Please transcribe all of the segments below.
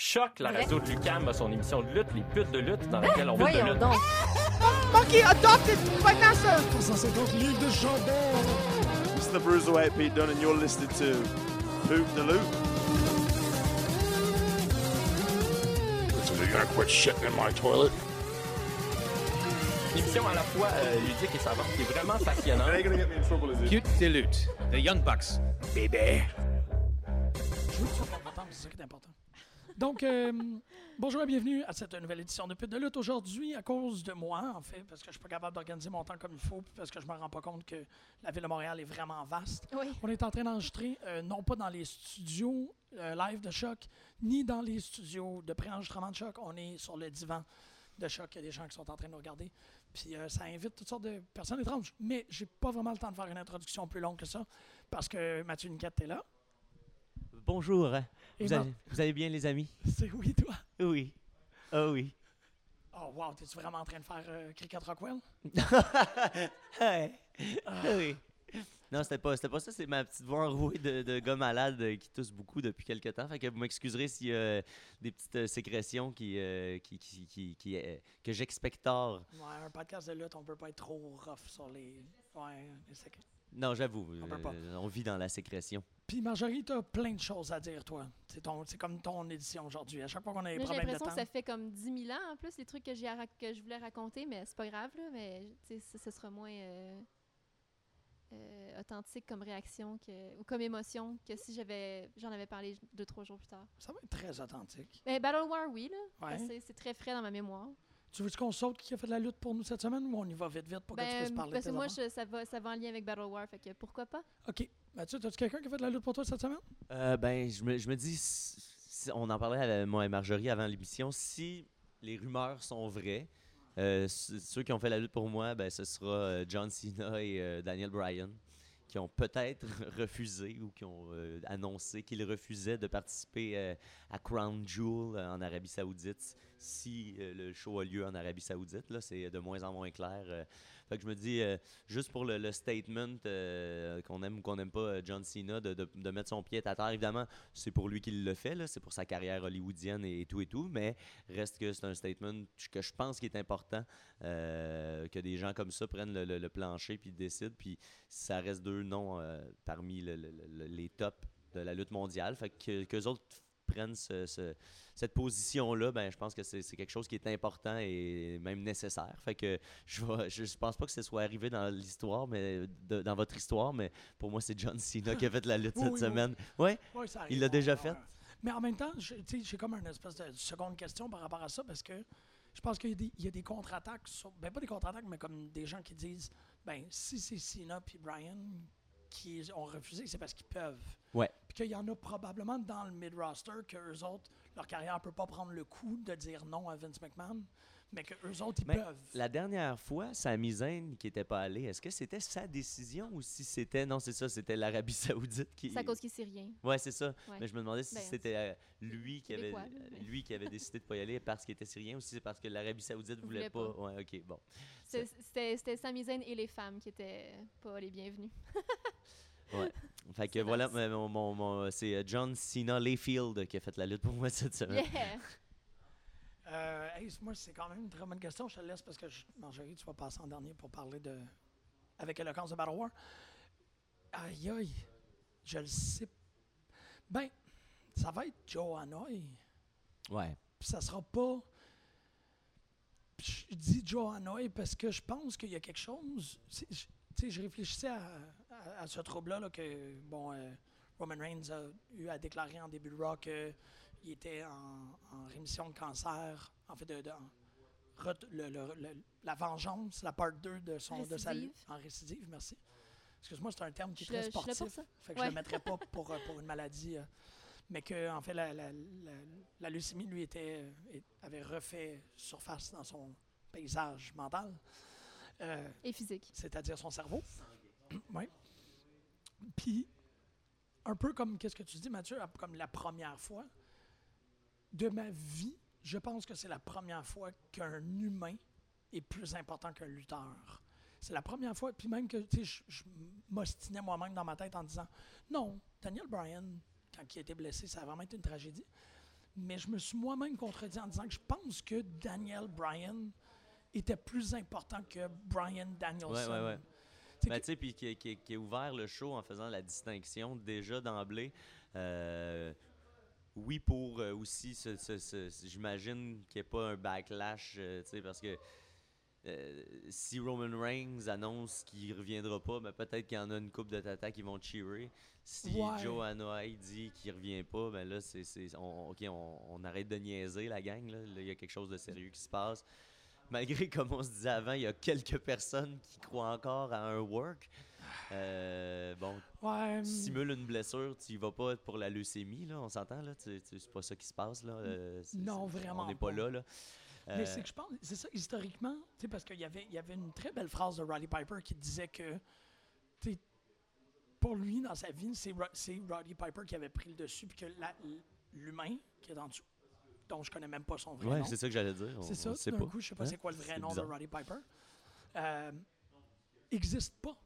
Choc, la radio de Lucam a son émission de lutte, Les putes de lutte, dans laquelle on veut de lutte. donc. Monkey adopted Vanessa! 150 livres de chandelle. It's the Bruiserweight Pete Dunne, and you're listening to Hoop the Loop. So you're gonna quit shitting in my toilet? Une émission à la fois euh, ludique et savante qui est vraiment passionnante. Is? Cute Dilute, The Young Bucks. Bébé. Je veux que tu sois content, c'est ça qui est important. Donc, euh, bonjour et bienvenue à cette nouvelle édition de Pute de lutte. Aujourd'hui, à cause de moi, en fait, parce que je suis pas capable d'organiser mon temps comme il faut, puis parce que je me rends pas compte que la ville de Montréal est vraiment vaste. Oui. On est en train d'enregistrer, euh, non pas dans les studios euh, live de Choc, ni dans les studios de pré-enregistrement de Choc. On est sur le divan de Choc. Il y a des gens qui sont en train de nous regarder. Puis euh, ça invite toutes sortes de personnes étranges. Mais j'ai pas vraiment le temps de faire une introduction plus longue que ça, parce que Mathieu Niquette est là. Bonjour. Vous, allez, vous allez bien, les amis? C'est oui, toi. Oui. Ah oui. Oh, wow, t'es-tu vraiment en train de faire euh, Cricket Rockwell? Ouais. Ah oui. Non, c'était pas, pas ça. C'est ma petite voix enrouée de, de gars malade euh, qui tousse beaucoup depuis quelques temps. Fait que vous m'excuserez s'il y a des petites euh, sécrétions qui, euh, qui, qui, qui- qui, euh, que j'expectore. Ouais, un podcast de lutte, on peut pas être trop rough sur les. Ouais, les sécr- Non, j'avoue. Euh, on vit dans la sécrétion. Puis Marjorie, t'as plein de choses à dire, toi. C'est, ton, c'est comme ton édition aujourd'hui. À chaque fois qu'on a des J'ai problèmes de l'impression temps. que ça fait comme 10 000 ans en plus, les trucs que, j'ai à que je voulais raconter, mais c'est pas grave, là, mais tu sais, ce, ce sera moins euh, euh, authentique comme réaction que, ou comme émotion que si j'avais j'en avais parlé deux, trois jours plus tard. Ça va être très authentique. Mais Battle War, oui, là. Ouais. C'est- C'est très frais dans ma mémoire. Tu veux qu'on saute qui a fait de la lutte pour nous cette semaine ou on y va vite, vite pour que tu puisses Ben, parler parce de que moi, je- ça, va, ça va en lien avec Battle War, fait que pourquoi pas? OK. Mathieu, as-tu quelqu'un qui a fait de la lutte pour toi cette semaine? Euh, ben, je me, je me dis, si- on en parlait à moi et Marjorie avant l'émission, si les rumeurs sont vraies, euh, ceux qui ont fait la lutte pour moi, ben, ce sera euh, John Cena et euh, Daniel Bryan, qui ont peut-être refusé ou qui ont euh, annoncé qu'ils refusaient de participer euh, à Crown Jewel euh, en Arabie Saoudite si euh, le show a lieu en Arabie Saoudite. Là, c'est de moins en moins clair. euh. Fait que je me dis, euh, juste pour le, statement qu'on aime ou qu'on n'aime pas John Cena, de, mettre son pied à terre, évidemment, c'est pour lui qu'il le fait, c'est pour sa carrière hollywoodienne et, tout et tout, mais reste que c'est un statement que je pense qu'il est important, que des gens comme ça prennent le, plancher puis décident, puis ça reste deux noms parmi le- le- le- les tops de la lutte mondiale, fait que autres prennent ce- ce- cette position-là, ben, je pense que c'est quelque chose qui est important et même nécessaire. Fait que je, je pense pas que ce soit arrivé dans l'histoire, mais de- dans votre histoire, mais pour moi, c'est John Cena qui a fait la lutte Oui, cette oui, semaine. Ouais, Oui, ça Il l'a déjà fait. on- Mais en même temps, j'ai comme une espèce de seconde question par rapport à ça parce que je pense qu'il y a des, il y a des contre-attaques, ben pas des contre-attaques, mais comme des gens qui disent, ben si c'est Cena puis Brian qui ont refusé, c'est parce qu'ils peuvent. Ouais. Puis qu'il y en a probablement dans le mid-roster que eux autres, leur carrière peut pas prendre le coup de dire non à Vince McMahon, mais que eux autres, ils Mais peuvent. La dernière fois, Sami Zayn qui était pas allé, est-ce que c'était sa décision ou si c'était non, c'est ça, c'était l'Arabie Saoudite qui C'est à cause qu'il sait rien. Ouais, c'est ça. Ouais. Mais je me demandais si Ben, c'était euh, lui qui avait mais- lui qui avait décidé de pas y aller parce qu'il était syrien ou si c'est parce que l'Arabie Saoudite voulait, Voulait pas. pas. Ouais, OK, bon. C'était c'était Sami Zayn et les femmes qui étaient pas les bienvenus. Fait que C'est voilà, nice. mais mon, mon- mon- c'est euh, John Cena Layfield qui a fait la lutte pour moi cette semaine. Yeah! Euh, hey, moi, c'est quand même une très bonne question. Je te laisse parce que je, Marjorie, tu vas passer en dernier pour parler de. avec éloquence de Battle War. Aïe, aïe. Je le sais. Ben, ça va être Joe Hanoï. Ouais. Puis ça sera pas. Puis Je dis Joe Hanoï parce que je pense qu'il y a quelque chose. Tu sais, je réfléchissais à, à- à ce trouble-là là, que bon, euh, Roman Reigns a eu à déclarer en début de Raw qu'il était en, en rémission de cancer. En fait, de, de- en ret- le- le- le- la vengeance, la part 2 de, son, de sa lutte. En récidive, merci. Excuse-moi, c'est un terme qui est Je très le- je sportif. ça. Fait que je Ouais. le mettrais pas pour, pour une maladie. euh, mais que, en fait, la, la- la- la leucémie, lui, était, euh, avait refait surface dans son paysage mental, euh, Et physique. c'est-à-dire son cerveau. oui. Puis, un peu comme, qu'est-ce que tu dis, Mathieu, comme la première fois de ma vie, je pense que c'est la première fois qu'un humain est plus important qu'un lutteur. C'est la première fois, puis même que tu sais, je, je m'ostinais moi-même dans ma tête en disant non, Daniel Bryan, quand il a été blessé, ça a vraiment été une tragédie. Mais je me suis moi-même contredit en disant que je pense que Daniel Bryan était plus important que Brian Danielson. Ben, que- tu sais, puis qui, qui- qui a ouvert le show en faisant la distinction déjà d'emblée. Euh, oui, pour euh, aussi, ce- ce- ce- ce- j'imagine qu'il n'y ait pas un backlash, euh, parce que euh, si Roman Reigns annonce qu'il reviendra pas, ben, peut-être qu'il y en a une coupe de tata qui vont cheerer. Si Ouais. Joe Hanoï dit qu'il revient pas, ben là, c'est, c'est- on, ok, on, on arrête de niaiser la gang. Là. Là, il y a quelque chose de sérieux qui se passe. Malgré, comme on se disait avant, il y a quelques personnes qui croient encore à un work. Euh, bon, Ouais, tu simules une blessure, tu y vas pas pour la leucémie, là, on s'entend, là. C'est pas ça qui se passe, là. euh, Non, vraiment On n'est pas pas. là, là. Mais Euh, c'est que je pense, c'est ça, historiquement, tu sais, parce qu'il y avait, il y avait une très belle phrase de Roddy Piper qui disait que, pour lui, dans sa vie, c'est Ro- c'est Roddy Piper qui avait pris le dessus, puis que l'humain qui est en dessous, dont je connais même pas son vrai ouais, nom, c'est ça que j'allais dire. c'est ça, d'un pas. coup, je sais pas Hein? c'est quoi le vrai C'est nom bizarre. de Roddy Piper, euh, existe pas.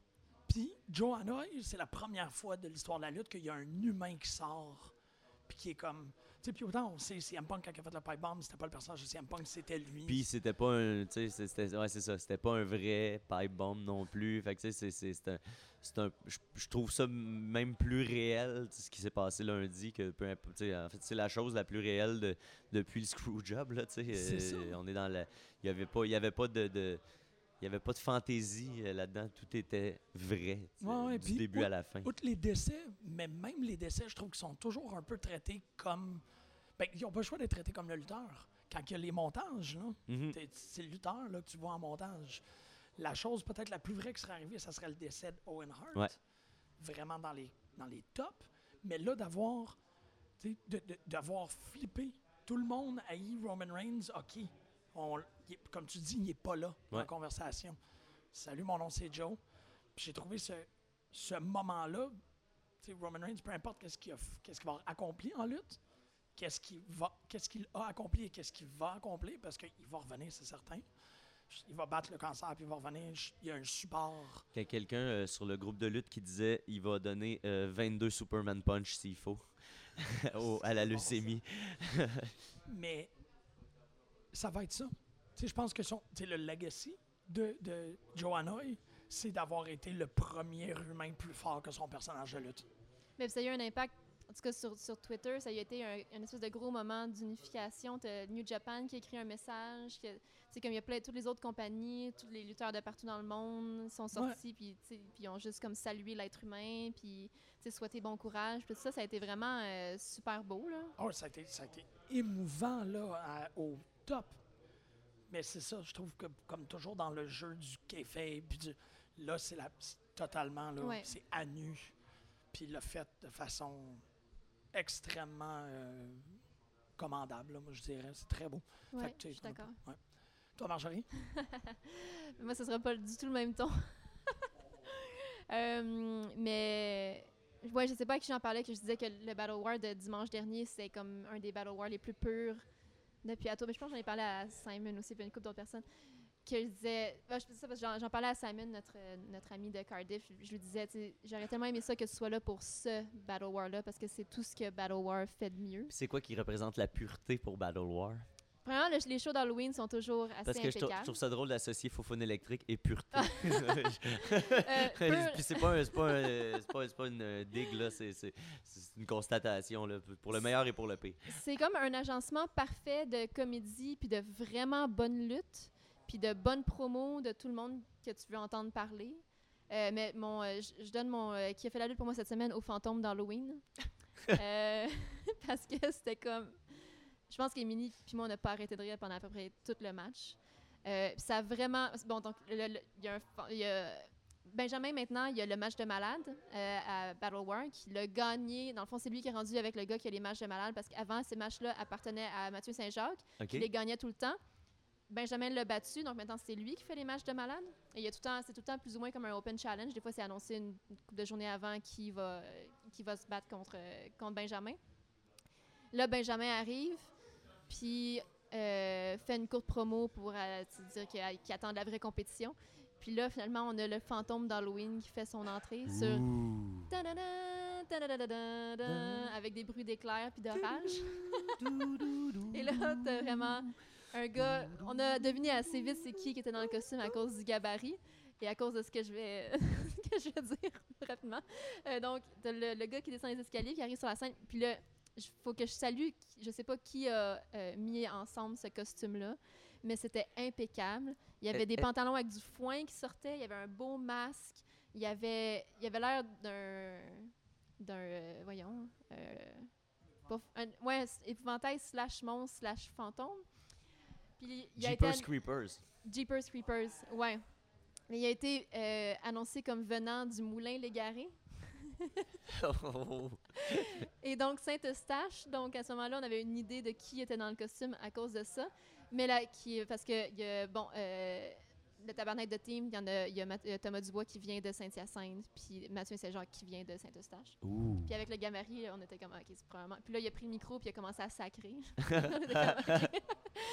Puis Joe Hanoï, c'est la première fois de l'histoire de la lutte qu'il y a un humain qui sort, puis qui est comme, sais, puis autant on sait, CM Punk quand il a fait le pipe bomb, c'était pas le personnage de CM Punk, c'était lui. Puis c'était pas un, tu sais, c'était, ouais, c'est ça, c'était pas un vrai pipe bomb non plus. Fait que tu sais, c'est, un, c'est un, je, trouve ça même plus réel, tu ce qui s'est passé lundi que peu importe, tu en fait, c'est la chose la plus réelle de- depuis le screwjob là, tu sais. Euh, on est dans la, il y avait pas, y avait pas de, de- il y avait pas de fantaisie euh, là-dedans, tout était vrai, Ouais, ouais, du début à la fin. Outre les décès, mais même les décès, je trouve qu'ils sont toujours un peu traités comme. Ben, ils n'ont pas le choix d'être traités comme le lutteur. Quand il y a les montages, là, t'es- c'est le lutteur là, que tu vois en montage. La chose peut-être la plus vraie qui serait arrivée, ça serait le décès d'Owen Hart. Ouais. Vraiment dans les, dans les tops. Mais là, d'avoir d'avoir flippé. Tout le monde haït Roman Reigns. OK. On- il est- comme tu dis, il n'est pas là dans la Ouais. conversation. Salut, mon nom c'est Joe. J'ai trouvé ce, ce moment-là, Roman Reigns, peu importe qu'est-ce qu'il qu'est-ce va accomplir en lutte, qu'est-ce qu'il va, qu'est-ce qu'il a accompli et qu'est-ce qu'il va accomplir, parce qu'il va revenir, c'est certain. Il va battre le cancer, puis il va revenir. Il y a un support. Il y a quelqu'un euh, sur le groupe de lutte qui disait il va donner euh, 22 Superman Punch s'il faut au- à la leucémie. Mais ça va être ça. Tu sais, je pense que son, le legacy de, de Joe c'est d'avoir été le premier humain plus fort que son personnage de lutte. Mais ça a eu un impact, en tout cas sur, sur Twitter, ça a été un, espèce de gros moment d'unification. New Japan qui a écrit un message, sais, comme il y a plein toutes les autres compagnies, tous les lutteurs de partout dans le monde sont sortis, puis ils ont juste comme salué l'être humain, puis souhaité bon courage. Puis ça, ça a été vraiment euh, super beau, là. Oh, ça a été, ça a été émouvant là, à- au top. Mais c'est ça, je trouve que comme toujours dans le jeu du café, puis du, là, c'est la- totalement, là, Ouais. c'est à nu. Puis le fait de façon extrêmement euh, commandable, là, moi je dirais. C'est très beau. Que, je suis d'accord. ouais. Toi, Marjorie? Moi, ce sera pas du tout le même ton. Euh, mais ouais, je sais pas à qui j'en parlais que je disais que le Battle War de dimanche dernier, c'est comme un des Battle War les plus purs depuis Ato. Mais je pense que j'en ai parlé à Simon aussi, puis une couple d'autres personnes. Que je disais, je ça parce que j'en- parlais à Simon, notre, notre ami de Cardiff. Je lui disais, j'aurais tellement aimé ça que tu sois là pour ce Battle War-là, parce que c'est tout ce que Battle War fait de mieux. C'est quoi qui représente la pureté pour Battle War? Le- les shows d'Halloween sont toujours assez Parce que je, trou- je impeccables. trouve ça drôle d'associer Fofone électrique et pureté. Euh, pur- Puis c'est pas, un- c'est pas, un- c'est pas, c'est pas une euh, digue, là, c'est, c'est- c'est une constatation, là, pour le meilleur et pour le pire. C'est comme un agencement parfait de comédie, puis de vraiment bonne lutte, puis de bonne promo de tout le monde que tu veux entendre parler. Euh, mais mon, euh, je je donne mon euh, qui a fait la lutte pour moi cette semaine au fantôme d'Halloween. Euh, parce que c'était comme. Je pense qu'Emily puis moi, on n'a pas arrêté de rire pendant à peu près tout le match. Euh, ça a vraiment. Bon, donc, il y a un. fa- il y a- Benjamin, maintenant, il y a le match de malade euh, à Battle War qui l'a gagné. Dans le fond, c'est lui qui est rendu avec le gars qui a les matchs de malade parce qu'avant, ces matchs-là appartenaient à Mathieu Saint-Jacques OK? qui les gagnait tout le temps. Benjamin l'a battu, donc maintenant c'est lui qui fait les matchs de malade. Et il y a tout le temps, c'est tout le temps plus ou moins comme un open challenge. Des fois, c'est annoncé une, une couple de journées avant qui va, qui va se battre contre, euh, contre Benjamin. Là, Benjamin arrive, puis euh, fait une courte promo pour euh, dire qu'il attend de la vraie compétition. Puis là, finalement, on a le fantôme d'Halloween qui fait son entrée sur Ouh. Avec des bruits d'éclairs puis d'orage. Et là, t'as vraiment un gars. On a deviné assez vite c'est qui qui était dans le costume à cause du gabarit et à cause de ce que je vais, que je vais dire rapidement. Euh, donc, t'as le, le gars qui descend les escaliers, qui arrive sur la scène. Puis là, il faut que je salue, je sais pas qui a euh, mis ensemble ce costume-là, mais c'était impeccable. Il y avait Euh, des euh, pantalons avec du foin qui sortaient, il y avait un beau masque, il y avait, il y avait l'air d'un, d'un, euh, voyons, euh, pas un- ouais, épouvantail slash monstre slash fantôme. Puis il a été Jeepers Creepers. Jeepers Creepers, ouais. Mais il a été euh, annoncé comme venant du moulin Légaré. Oh. Et donc Saint-Eustache, donc à ce moment-là, on avait une idée de qui était dans le costume à cause de ça. Mais là, qui, parce que, bon, euh, le tabernacle de team, il y en a, il y a euh, Thomas Dubois qui vient de Saint-Hyacinthe, puis Mathieu Saint-Jacques qui vient de Saint-Eustache. Puis avec le Gamari, on était comme, ok, c'est probablement. Puis là, il a pris le micro, puis il a commencé à sacrer.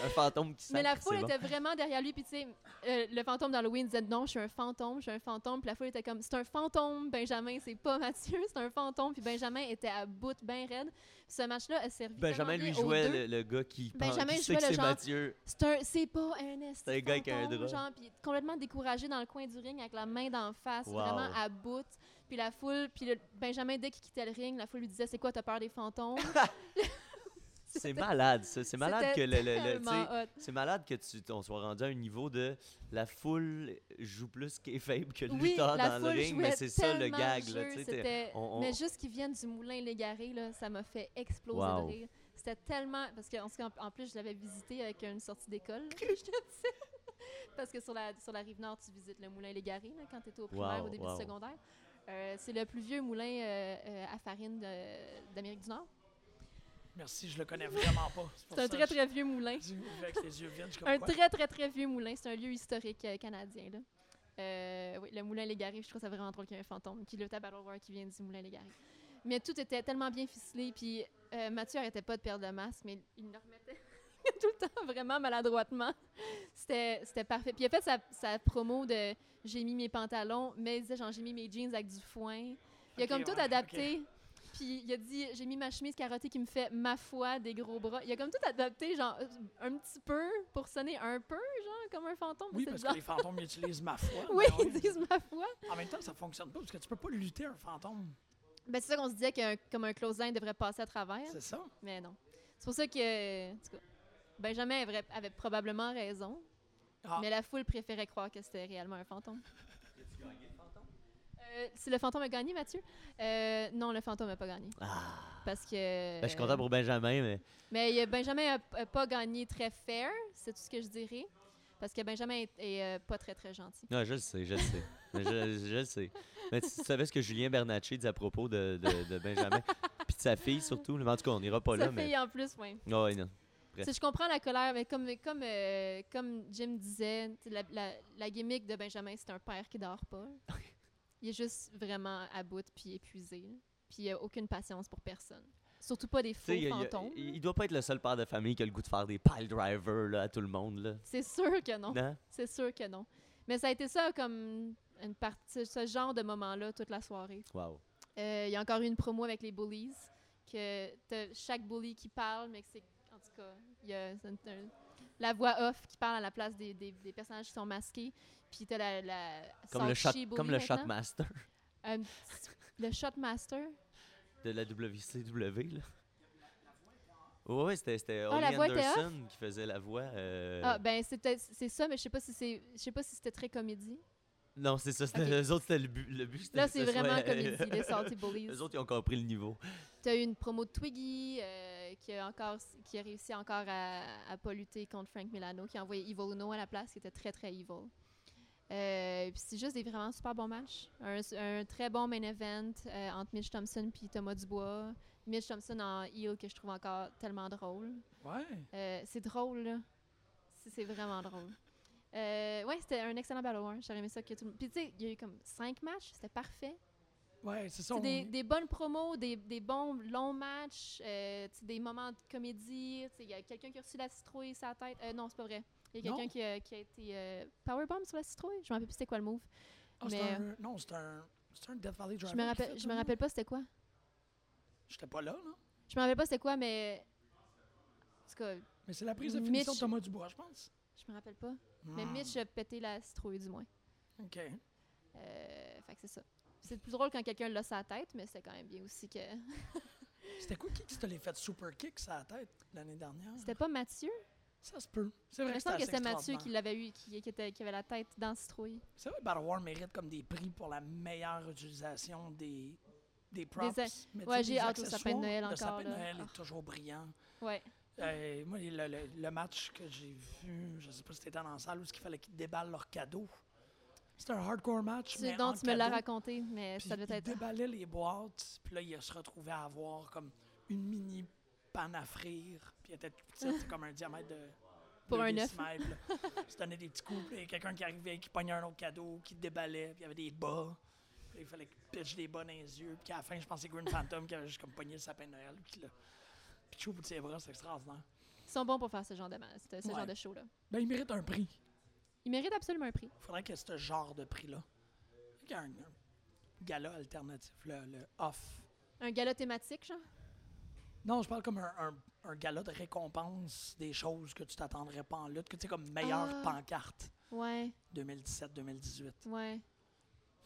Un fantôme qui Mais la sacre, foule bon. était vraiment derrière lui. Puis, tu sais, euh, le fantôme d'Halloween disait non, je suis un fantôme, je suis un fantôme. Puis la foule était comme c'est un fantôme, Benjamin, c'est pas Mathieu, c'est un fantôme. Puis Benjamin était à bout, bien raide. Ce match-là a servi. Benjamin lui jouait le, le gars qui pense Benjamin qui sait jouait que le c'est Mathieu. C'est pas un C'est un gars avec un drap. genre, puis complètement découragé dans le coin du ring avec la main d'en face, Wow. vraiment à bout. Puis la foule, puis le- Benjamin dès qu'il quittait le ring, la foule lui disait c'est quoi t'as peur des fantômes? C'est malade, ça. C'est malade que le, le- le-. C'est malade que tu on soit rendu à un niveau de la foule joue plus faible que le Oui, lutteur dans le ring, mais c'est ça le gag. le Là, jeu, on- on- Mais juste qu'ils viennent du moulin Légaré, là, ça m'a fait exploser Wow. de rire. C'était tellement. Parce qu'en en, en plus, je l'avais visité avec une sortie d'école, là, je te dis. Parce que sur la, sur la rive nord, tu visites le moulin Légaré là, quand tu étais au primaire Wow, au début wow. du secondaire. Euh, c'est le plus vieux moulin euh, euh, à farine de- d'Amérique du Nord. Merci, je le connais vraiment pas. C'est un très, très vieux moulin. je- Avec les yeux vides, Un quoi? très, très, très vieux moulin. C'est un lieu historique euh, canadien. Là. Euh, oui, le moulin Légaré, je trouve ça vraiment drôle qu'il y ait un fantôme. Puis le Battle War qui vient du moulin Légaré. Mais tout était tellement bien ficelé. Puis euh, Mathieu arrêtait pas de perdre le masque, mais il le remettait tout le temps vraiment maladroitement. C'était c'était parfait. Puis il a fait sa, sa promo de j'ai mis mes pantalons, mais il disait genre j'ai mis mes jeans avec du foin. Il a comme tout ouais, adapté. Puis il a dit j'ai mis ma chemise carottée qui me fait ma foi des gros bras. Il a comme tout adapté genre un petit peu pour sonner un peu genre comme un fantôme. Oui, parce que les fantômes utilisent ma foi. Oui, ils disent ma foi. En même temps, ça fonctionne pas parce que tu peux pas lutter un fantôme. Ben, c'est ça qu'on se disait qu'un comme un close-line devrait passer à travers, C'est ça? mais non. C'est pour ça que, en tout cas, Benjamin avait, avait probablement raison, Ah. mais la foule préférait croire que c'était réellement un fantôme. Euh, si le fantôme a gagné, Mathieu? Euh, non, le fantôme n'a pas gagné. Ah. Parce que. Ben, je suis content pour Benjamin, mais Mais Benjamin n'a pas gagné très fair, c'est tout ce que je dirais. Parce que Benjamin est, est, euh, pas très, très gentil. non, je le sais, je le sais. Mais je, je le sais. Mais tu, tu savais ce que Julien Bernatchez dit à propos de, de, de Benjamin, puis de sa fille surtout. Mais en tout cas, on n'ira pas Ça là, fait mais. en plus, oui. Ah ouais, non. Sais, je comprends la colère, mais comme, comme, euh, comme Jim disait, la, la, la gimmick de Benjamin, c'est un père qui dort pas. Il est juste vraiment à bout puis épuisé. là. Puis il a aucune patience pour personne. Surtout pas des faux il, fantômes. il- il doit pas être le seul père de famille qui a le goût de faire des pile drivers là, à tout le monde. C'est sûr que non. Non? C'est sûr que non. Mais ça a été ça comme une partie, ce genre de moment-là toute la soirée. Wow. Euh, Il y a encore eu une promo avec les bullies, que chaque bully qui parle, mais que c'est. Cas, il y a la voix off qui parle à la place des, des, des personnages qui sont masqués. Puis t'as la, la Comme le, shot, comme le. Shotmaster petit- le Shotmaster. de la WCW. Là. Ouais, ouais, c'était, Ah, la Ollie Anderson qui faisait la voix. euh, Ah, ben c'est ça, mais je sais pas si c'est. Je sais pas si c'était très comédie. Non, c'est ça. C'était, Ok. Eux autres, c'était le but. Le but Là, c'est soit- vraiment comédie, les Salty Bullies. Eux autres, ils ont compris le niveau. T'as eu une promo de Twiggy euh, qui, a encore, qui a réussi encore à, à pas lutter contre Frank Milano, qui a envoyé Evil Uno à la place, qui était très très evil. Euh, puis c'est juste des vraiment super bons matchs. Un, un très bon main event euh, entre Mitch Thompson puis Thomas Dubois. Mitch Thompson en heel que je trouve encore tellement drôle. Ouais. Euh, c'est drôle, là. C'est vraiment drôle. Euh, ouais, c'était un excellent Battle War. J'aurais aimé ça que tout le monde. Puis tu sais, il y a eu comme cinq matchs, c'était parfait. Ouais, c'est ça. On- des, des bonnes promos, des, des bons longs matchs, euh, des moments de comédie. Il y a quelqu'un qui a reçu la citrouille sur la tête. Euh, non, c'est pas vrai. Il y a quelqu'un qui a, qui a été euh, powerbomb sur la citrouille? Je me rappelle plus c'était quoi le move. C'est mais, un- Non, c'est un... Death Valley Driver. Je me rappelle, fait je ça, me rappelle pas c'était quoi. J'étais pas là, là. Je me rappelle pas c'était quoi, mais. En tout cas, Mais c'est la prise de finition de Mitch- Thomas Dubois, je pense. je me rappelle pas. Mais Hmm, Mitch a pété la citrouille, du moins. OK. Euh, fait que c'est ça. C'est plus drôle quand quelqu'un l'a sa tête, mais c'est quand même bien aussi que. C'était quoi qui te l'ait fait super kick la tête l'année dernière? C'était pas Mathieu? Ça se peut. C'est vrai que c'était Mathieu qui l'avait eu, qui, qui était, qui avait la tête dans citrouille. C'est vrai que Battle War mérite comme des prix pour la meilleure utilisation des, des props. Des mais Ouais, j'ai hâte au sapin de. Noël Le encore, sapin de. Noël Ah. est toujours brillant. Ouais. Euh, moi, le, le- le match que j'ai vu, je sais pas si c'était dans la salle où il fallait qu'ils déballent leurs cadeaux. C'était un hardcore match. Mais en tu me l'as raconté, mais Puis ça devait il être. déballait les boîtes, puis là, il se retrouvait à avoir comme une mini panne à frire, puis elle était toute petite, comme un diamètre de. Pour un œuf. Il se donnait des petits coups, puis il quelqu'un qui arrivait, qui pognait un autre cadeau, qui déballait, puis il y avait des bas. Puis il fallait qu'il pitche des bas dans les yeux, puis à la fin, je c'est Green Phantom qui avait juste comme pogné le sapin de Noël, puis là. Puis au bout de ses bras, c'est extraordinaire. Ils sont bons pour faire ce genre de, ce, ce Ouais. genre de show-là. Ben, il mérite un prix. Ils méritent absolument un prix. Il faudrait ait ce genre de prix-là. Il y a un, un gala alternatif, le, le off. Un gala thématique, genre? Non, je parle comme un, un, un gala de récompense des choses que tu t'attendrais pas en lutte, que tu sais, comme meilleure Ah. pancarte Ouais, 2017-2018. ouais.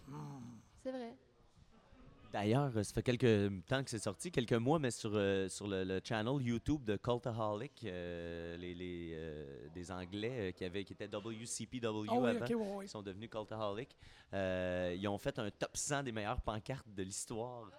Hmm. C'est vrai. D'ailleurs, euh, ça fait quelques temps que c'est sorti, quelques mois, mais sur, euh, sur le, le channel YouTube de Cultaholic, euh, les, les, euh, des Anglais euh, qui, avaient, qui étaient WCPW Ah oui, avant, qui sont devenus Cultaholic, euh, ils ont fait un top 100 des meilleures pancartes de l'histoire.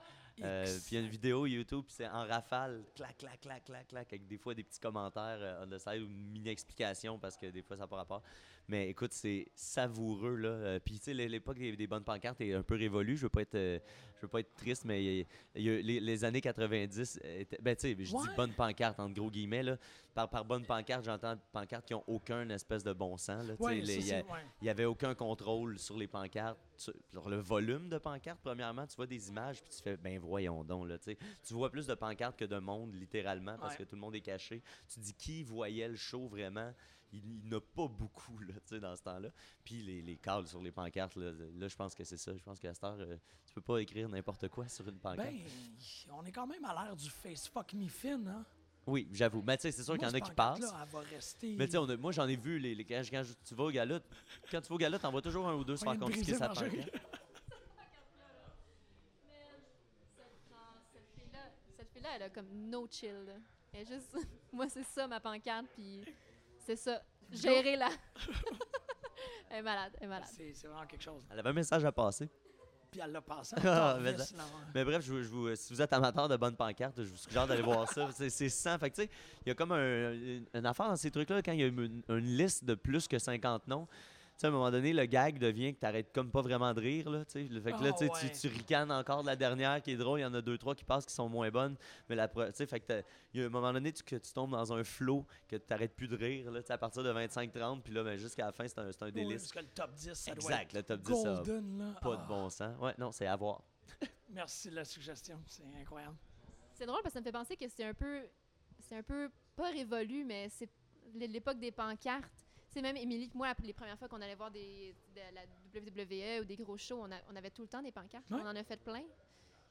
Euh, puis il y a une vidéo YouTube, c'est en rafale, clac, clac, clac, clac, clac, avec des fois des petits commentaires euh, on the side ou une mini-explication parce que des fois ça n'a pas rapport. Mais écoute, c'est savoureux, là. Euh, puis tu sais, l'é- l'époque des, des bonnes pancartes est un peu révolue. Je veux pas être, euh, je veux pas être triste, mais il y a- il y a- les, les années 90, étaient- ben tu sais, je dis bonnes pancartes, entre gros guillemets, là. Par, par bonne pancarte, j'entends pancartes qui ont aucun espèce de bon sens, là. Tu Ouais, les- il y a- c'est- ouais. il n'y avait aucun contrôle sur les pancartes, sur, sur le volume de pancartes. Premièrement, tu vois des images puis tu fais, ben voyons donc, là, tu. Tu vois plus de pancartes que de monde, littéralement, parce Ouais. que tout le monde est caché. Tu dis qui voyait le show vraiment? Il, il n'y en a pas beaucoup, là, tu sais, dans ce temps-là. Puis les, les cadres sur les pancartes, là, là, je pense que c'est ça. Je pense qu'à cette heure, euh, tu peux pas écrire n'importe quoi sur une pancarte. Ben, on est quand même à l'ère du face fuck me fin, hein? oui, j'avoue. Mais tu sais, c'est sûr qu'il y en a qui passent. Elle va rester. Mais tu sais, moi j'en ai vu les, les- quand, tu vas au gala, quand tu vas au gala, t'en vois toujours un ou deux se faire confisquer sa pancarte. Cette fille-là, cette fille-là, elle a comme no chill. là. Elle est juste, moi, c'est ça ma pancarte, puis c'est ça. Gérer la. elle est malade, elle est malade. C'est c'est vraiment quelque chose. Elle avait un message à passer. Puis elle l'a passé. Ah, mais bref, je, vous- je vous- si vous êtes amateur de bonnes pancartes, je vous suggère d'aller voir ça. C'est c'est 100. Fait que, tu sais, il y a comme un, une, une affaire dans ces trucs-là, quand il y a une, une liste de plus que 50 noms. Tu sais, à un moment donné, le gag devient que t'arrêtes comme pas vraiment de rire. Là, tu sais. Fait que là, Ah, tu ricanes encore de la dernière qui est drôle. Il y en a deux, trois qui passent qui sont moins bonnes. Mais la, tu sais, fait que t'as- il y a un moment donné, tu, que tu tombes dans un flow que tu n'arrêtes plus de rire. Là, tu sais, à partir de 25-30, puis là, ben, jusqu'à la fin, c'est un, c'est un délice. que le top 10, ça doit exact, être le top 10, ça a golden, là. pas Ah, de bon sens. Ouais, non, c'est à voir. Merci de la suggestion, c'est incroyable. C'est drôle parce que ça me fait penser que c'est un peu. C'est un peu. Pas révolu, mais c'est l'é- l'époque des pancartes. C'est même Émilie, que moi, les premières fois qu'on allait voir des, de la WWE ou des gros shows, on, a- on avait tout le temps des pancartes. Ouais. On en a fait plein.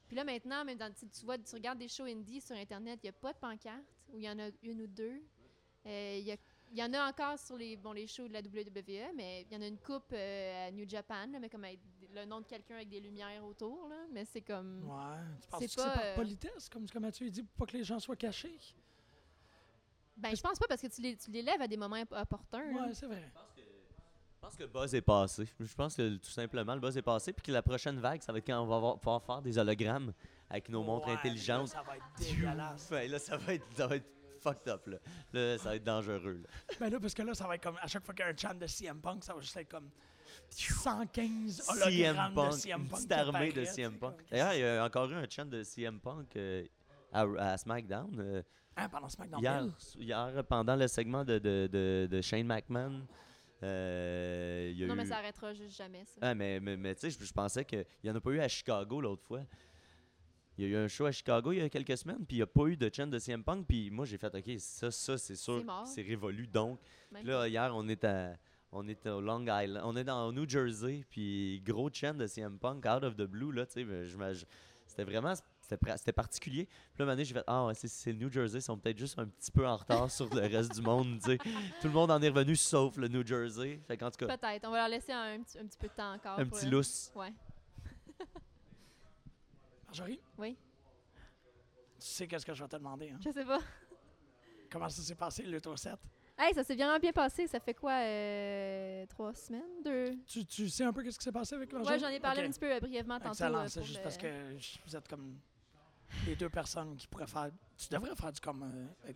Puis là, maintenant, même dans, tu, vois, tu regardes des shows indie sur Internet, il n'y a pas de pancartes, ou il y en a une ou deux. Euh, Il y, a- il y en a encore sur les, bon, les shows de la WWE, mais il y en a une coupe euh, à New Japan, là, mais comme avec le nom de quelqu'un avec des lumières autour. Là, mais c'est comme. Ouais. Tu penses C'est que c'est par euh, politesse, comme que Mathieu dit, pour pas que les gens soient cachés? Ben, je pense pas parce que tu les, tu les lèves à des moments opportuns. Ouais, c'est vrai. Je pense que le buzz est passé. Je pense que tout simplement le buzz est passé. Puis que la prochaine vague, ça va être quand on va avoir- pouvoir faire des hologrammes avec nos montres Ouais, intelligentes. là, Ça va être dégueulasse. Ouais, là, ça va être, ça va être fucked up. Là, Là, ça va être dangereux. là. Ben là, parce que là, ça va être comme, à chaque fois qu'il y a un chant de CM Punk, ça va juste être comme 115 CM hologrammes Punk, de CM une Punk. petite qui armée de CM Punk. D'ailleurs, il y a encore eu un chant de CM Punk euh, à, à SmackDown. euh, Hein, pendant SmackDown hier, hier, pendant le segment de, de, de, de Shane McMahon, euh, il y a Non, eu... mais ça arrêtera juste jamais, ça. Ah, mais, mais, mais tu sais, je, je pensais qu'il n'y en a pas eu à Chicago l'autre fois. Il y a eu un show à Chicago il y a quelques semaines, puis il n'y a pas eu de chaîne de CM Punk, puis moi j'ai fait, OK, ça, ça c'est sûr, C'est révolu. Donc, Puis là, hier, on est à. On est au Long Island, on est dans New Jersey, puis gros chaîne de CM Punk, out of the blue, là, tu sais, c'était vraiment c'était particulier. Puis là, un moment donné, j'ai fait Ah, ouais, c'est- le New Jersey, ils sont peut-être juste un petit peu en retard sur le reste du monde. Tout le monde en est revenu sauf le New Jersey. Fait qu'en tout cas, Peut-être. On va leur laisser un, petit, un petit peu de temps encore. un pour petit le- lousse. Ouais. Marjorie? Oui? Tu sais qu'est-ce que je vais te demander, hein? Je sais pas. Comment ça s'est passé, le tour 7? Hey, ça s'est vraiment bien passé. Ça fait quoi? euh, trois semaines? Deux? Tu, tu sais un peu qu'est-ce qui s'est passé avec Marjorie? Ouais, j'en ai parlé un petit peu euh, brièvement tantôt. Excellent, euh, c'est juste le- parce que je- vous êtes comme les deux personnes qui pourraient faire... Tu devrais faire du comme... euh,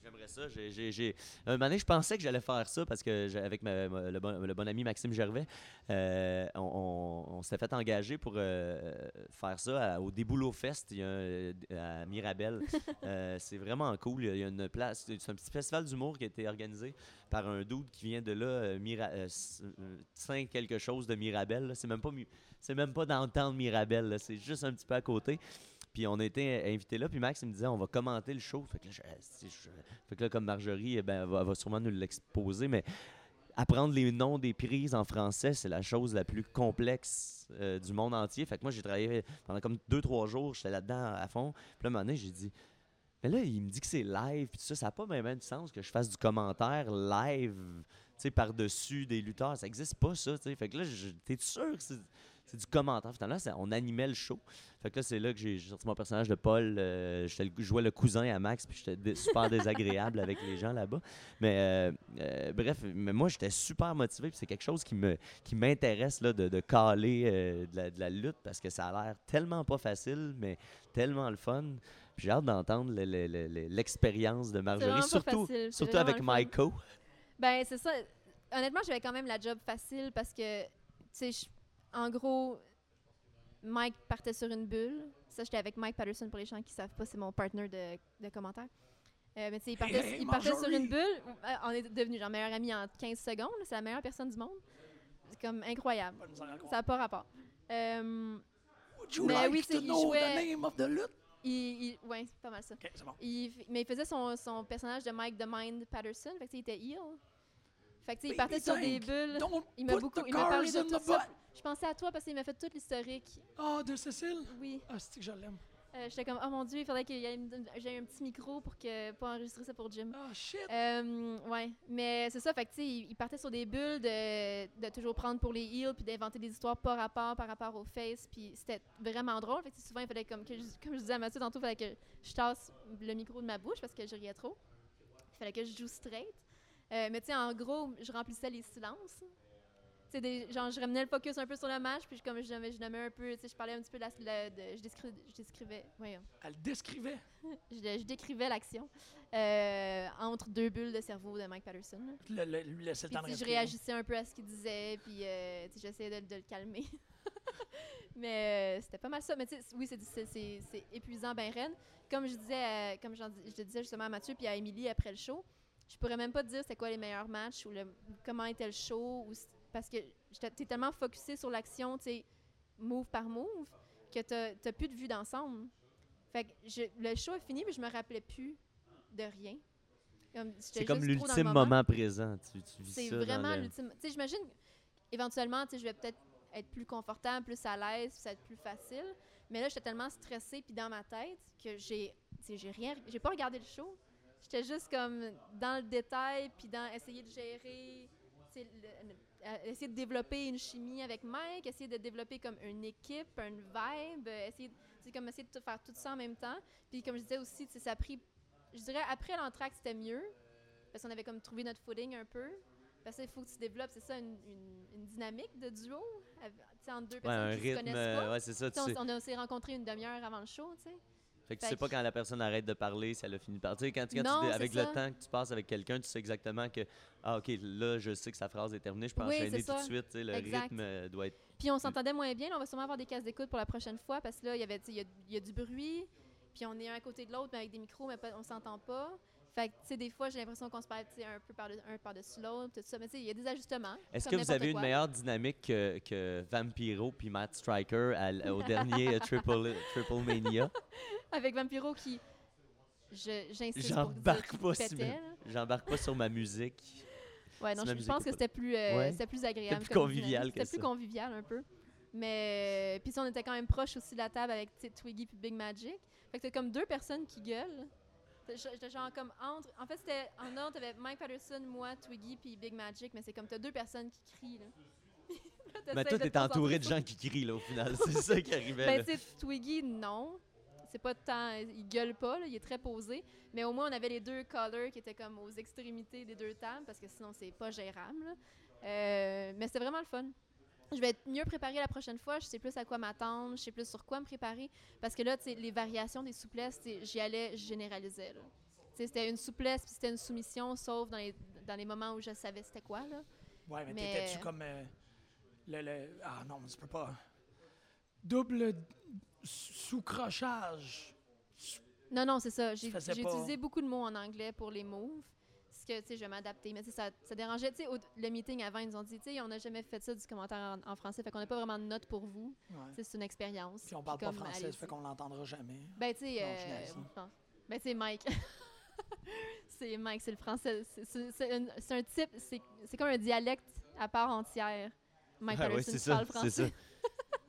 J'aimerais ça. J'ai, j'ai, j'ai- Un moment donné, je pensais que j'allais faire ça parce que j'ai- avec ma- ma- le, bon, le bon ami Maxime Gervais, euh, on, on- on s'était fait engager pour euh, faire ça à- au Déboulot Fest il y a à Mirabel. Euh, c'est vraiment cool. Il y a une place. C'est un petit festival d'humour qui a été organisé par un dude qui vient de là, euh, Mira, Saint quelque chose de Mirabel. C'est même pas, c'est même pas dans le temps de Mirabel. C'est juste un petit peu à côté. Puis on était invités là, puis Max il me disait on va commenter le show. Fait que là, je- je- fait que là, comme Marjorie, eh ben, elle va, sûrement nous l'exposer, mais apprendre les noms des prises en français, c'est la chose la plus complexe euh, du monde entier. Fait que moi, j'ai travaillé pendant comme deux, trois jours, j'étais là-dedans à fond. Puis là, un moment donné, j'ai dit, mais là, il me dit que c'est live, puis tout ça, ça n'a pas même de sens que je fasse du commentaire live, tu sais, par-dessus des lutteurs. Ça n'existe pas, ça. Fait que là, t'es sûr que c'est c'est du commentaire. Finalement, c'est- on animait le show. Fait que là, c'est là que j'ai sorti mon personnage de Paul. euh, je jouais le cousin à Max, puis j'étais super désagréable avec les gens là-bas. Mais euh, euh, bref, mais moi, j'étais super motivé, puis c'est quelque chose qui me qui m'intéresse là, de, de caler euh, de, la, de la lutte, parce que ça a l'air tellement pas facile, mais tellement le fun. Puis J'ai hâte d'entendre le- le- le- le- l'expérience de Marjorie, surtout, facile, surtout avec. Maiko. Ben, c'est ça. Honnêtement, j'avais quand même la job facile parce que, tu sais, je- en gros, Mike partait sur une bulle. Ça, j'étais avec Mike Patterson pour les gens qui savent pas, c'est mon partner de, de commentaires. Euh, mais tu sais, il partait, hey, il partait sur une bulle. Euh, On est devenus genre meilleurs amis en 15 secondes. C'est la meilleure personne du monde. C'est comme incroyable. Ça n'a pas rapport. Euh, Mais like oui, il jouait- the name of the lutte? il, il- ouais, c'est pas mal ça. Bon. Il, mais il faisait son, son personnage de Mike the Mind Patterson. Fait que, il était heel. Fait que, tu sais, il partait sur des bulles. Il m'a beaucoup, il m'a parlé de tout ça. Je pensais à toi parce qu'il m'a fait tout l'historique. Ah, de Cécile? Oui. Ah, c'est que je l'aime. Euh, J'étais comme, oh mon dieu, il faudrait que j'ai un petit micro pour que pour enregistrer ça pour Jim. Ah, shit! Euh, ouais, mais c'est ça, fait que tu sais, il, il partait sur des bulles de, de toujours prendre pour les heels puis d'inventer des histoires par rapport par rapport au face, puis c'était vraiment drôle. Fait que souvent il fallait comme que je- comme je disais à Mathieu tantôt, il fallait que je tasse le micro de ma bouche parce que je riais trop. Il fallait que je joue straight. Euh, mais tu sais, en gros, je remplissais les silences. Des- genre, je ramenais le focus un peu sur le match, puis comme je je nommais un peu, tu sais, je parlais un petit peu de la, la- de- je, décri- je décrivais, voyons, Elle décrivait. je, je décrivais l'action euh, entre deux bulles de cerveau de Mike Patterson. Le, le, lui laisser le temps de je réagissais un peu à ce qu'il disait, puis euh, j'essayais de, de le calmer. Mais euh, c'était pas mal ça. Mais tu sais, oui, c'est- épuisant, ben raide. Comme je disais, comme je disais justement à Mathieu puis à Émilie après le show, je pourrais même pas te dire c'était quoi les meilleurs matchs ou le, comment était le show, ou parce que j'étais- t'es tellement focusé sur l'action, tu sais, move par move, que t'as t'as plus de vue d'ensemble. Fait que je- le show est fini, mais je me rappelais plus de rien. C'est comme l'ultime moment. présent. Tu, tu vis c'est vraiment l'ultime. Tu sais, j'imagine éventuellement, tu sais, je vais peut-être être plus confortable, plus à l'aise, ça va être plus facile. Mais là, j'étais tellement stressée puis dans ma tête que j'ai, tu j'ai rien, j'ai pas regardé le show. J'étais juste comme dans le détail puis dans essayer de gérer, le- euh, essayer de développer une chimie avec Mike, essayer de développer comme une équipe, une vibe, essayer, comme essayer de faire tout ça en même temps. Puis comme je disais aussi, ça a pris, je dirais après l'entraque c'était mieux parce qu'on avait comme trouvé notre footing un peu. Parce qu'il faut que tu développes, c'est ça, une, une- une dynamique de duo entre deux Ouais, personnes un qui se connaissent pas. ouais, ça. On, on a s'est rencontrés une demi-heure avant le show, tu sais. Fait que tu sais pas quand la personne arrête de parler, si elle a fini par. Tu sais, quand, quand tu Non, avec ça. le temps que tu passes avec quelqu'un, tu sais exactement que. Ah, OK, là, je sais que sa phrase est terminée, je peux Oui, enchaîner tout de ça. suite. Le Exact. rythme euh, doit être. Puis on s'entendait moins bien. là, on va sûrement avoir des cases d'écoute pour la prochaine fois parce que là, il y avait, il y a, il y a du bruit. Puis on est un à côté de l'autre, mais avec des micros, mais pas- on s'entend pas. Fait que, tu sais, des fois, j'ai l'impression qu'on se parle, un peu par un par-dessus l'autre, tout ça. Mais tu sais, il y a des ajustements. Est-ce que vous avez n'importe une quoi. meilleure dynamique que, que Vampiro puis Matt Striker à au dernier Triple, Triple Mania? Avec Vampiro qui. J'insiste J'embarque pas, sur ma- j'embarque pas sur ma musique. Ouais, non, C'est je, ma je pense que ou c'était plus, euh, Ouais. c'était plus agréable. plus comme convivial dynamique. que C'était plus ça. convivial un peu. Mais euh, puis ça, on était quand même proche aussi de la table avec tu sais, Twiggy puis Big Magic. Fait que t'as comme deux personnes qui gueulent. J'étais genre comme entre. En fait, c'était en ordre, t'avais Mike Patterson, moi, Twiggy puis Big Magic, mais c'est comme t'as deux personnes qui crient là. Là, Mais toi, de t'es te entouré de gens qui crient, là, au final. C'est ça qui arrivait. ben, là. tu sais, Twiggy, non. C'est pas tant. Il gueule pas, là, il est très posé. Mais au moins, on avait les deux callers qui étaient comme aux extrémités des deux tables, parce que sinon, c'est pas gérable. là. Euh, mais c'était vraiment le fun. Je vais être mieux préparée la prochaine fois. Je sais plus à quoi m'attendre. Je sais plus sur quoi me préparer. Parce que là, les variations des souplesses, j'y allais, je généralisais. C'était une souplesse, puis c'était une soumission, sauf dans les, dans les moments où je savais c'était quoi. Là. Ouais, mais, Mais- t'étais-tu comme. euh, le, le- Ah non, tu peux pas. Double sous-crochage. Non, non, c'est ça. J'ai utilisé beaucoup de mots en anglais pour les moves. Parce que, tu sais, je vais m'adapter. Mais tu sais, ça, ça dérangeait. Tu sais, le meeting avant, ils nous ont dit, tu sais, on n'a jamais fait ça du commentaire en, en français. Fait qu'on n'a pas vraiment de notes pour vous. Ouais. Tu sais, C'est une expérience. Puis on parle pas comme, français, ça fait qu'on l'entendra jamais. Ben, tu sais, euh, ben, tu sais, Mike. c'est Mike, c'est le français. C'est- un, type, c'est comme un dialecte à part entière. Mike Ah Patterson ça, parle c'est français.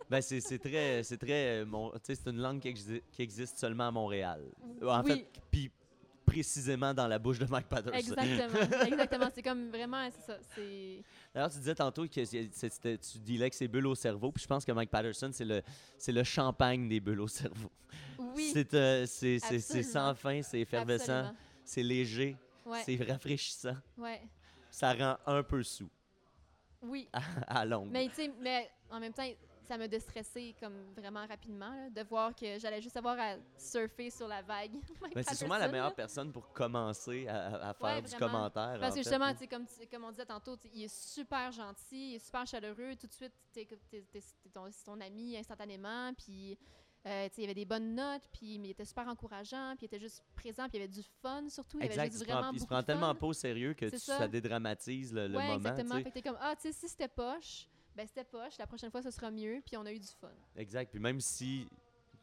Ben, c'est c'est très, c'est très, euh, mon- tu sais, c'est une langue qui, exi- qui existe seulement à Montréal. En Oui. fait, puis précisément dans la bouche de Mike Patterson. Exactement, exactement. C'est comme vraiment, c'est ça. C'est D'ailleurs, tu disais tantôt que c'est- c'était- tu dealais que c'est bulles au cerveau, puis je pense que Mike Patterson, c'est le, c'est le champagne des bulles au cerveau. oui, C'est, euh, c'est, c'est, c'est Absolument. sans fin, c'est effervescent, absolument. c'est léger, Ouais, c'est rafraîchissant. ouais. Ça rend un peu sou Oui, à longue. mais tu sais, mais en même temps, ça m'a déstressé comme vraiment rapidement là, de voir que j'allais juste avoir à surfer sur la vague. Mais c'est sûrement la meilleure là. personne pour commencer à, faire Ouais, du commentaire. Parce que fait, justement, tu sais, comme, on disait tantôt, il est super gentil, il est super chaleureux. Tout de suite, t'es ton, c'est ton ami instantanément. Puis, euh, il y avait des bonnes notes, puis il était super encourageant, puis il était juste présent, puis il y avait du fun surtout. Il avait se prend, il se tellement pas au sérieux que tu- ça. ça. dédramatise le, le ouais, moment. exactement. tu sais. Fait que t'es comme, ah, tu sais, si c'était poche, ben c'était poche. La prochaine fois, ce sera mieux, puis on a eu du fun. Exact. Puis même si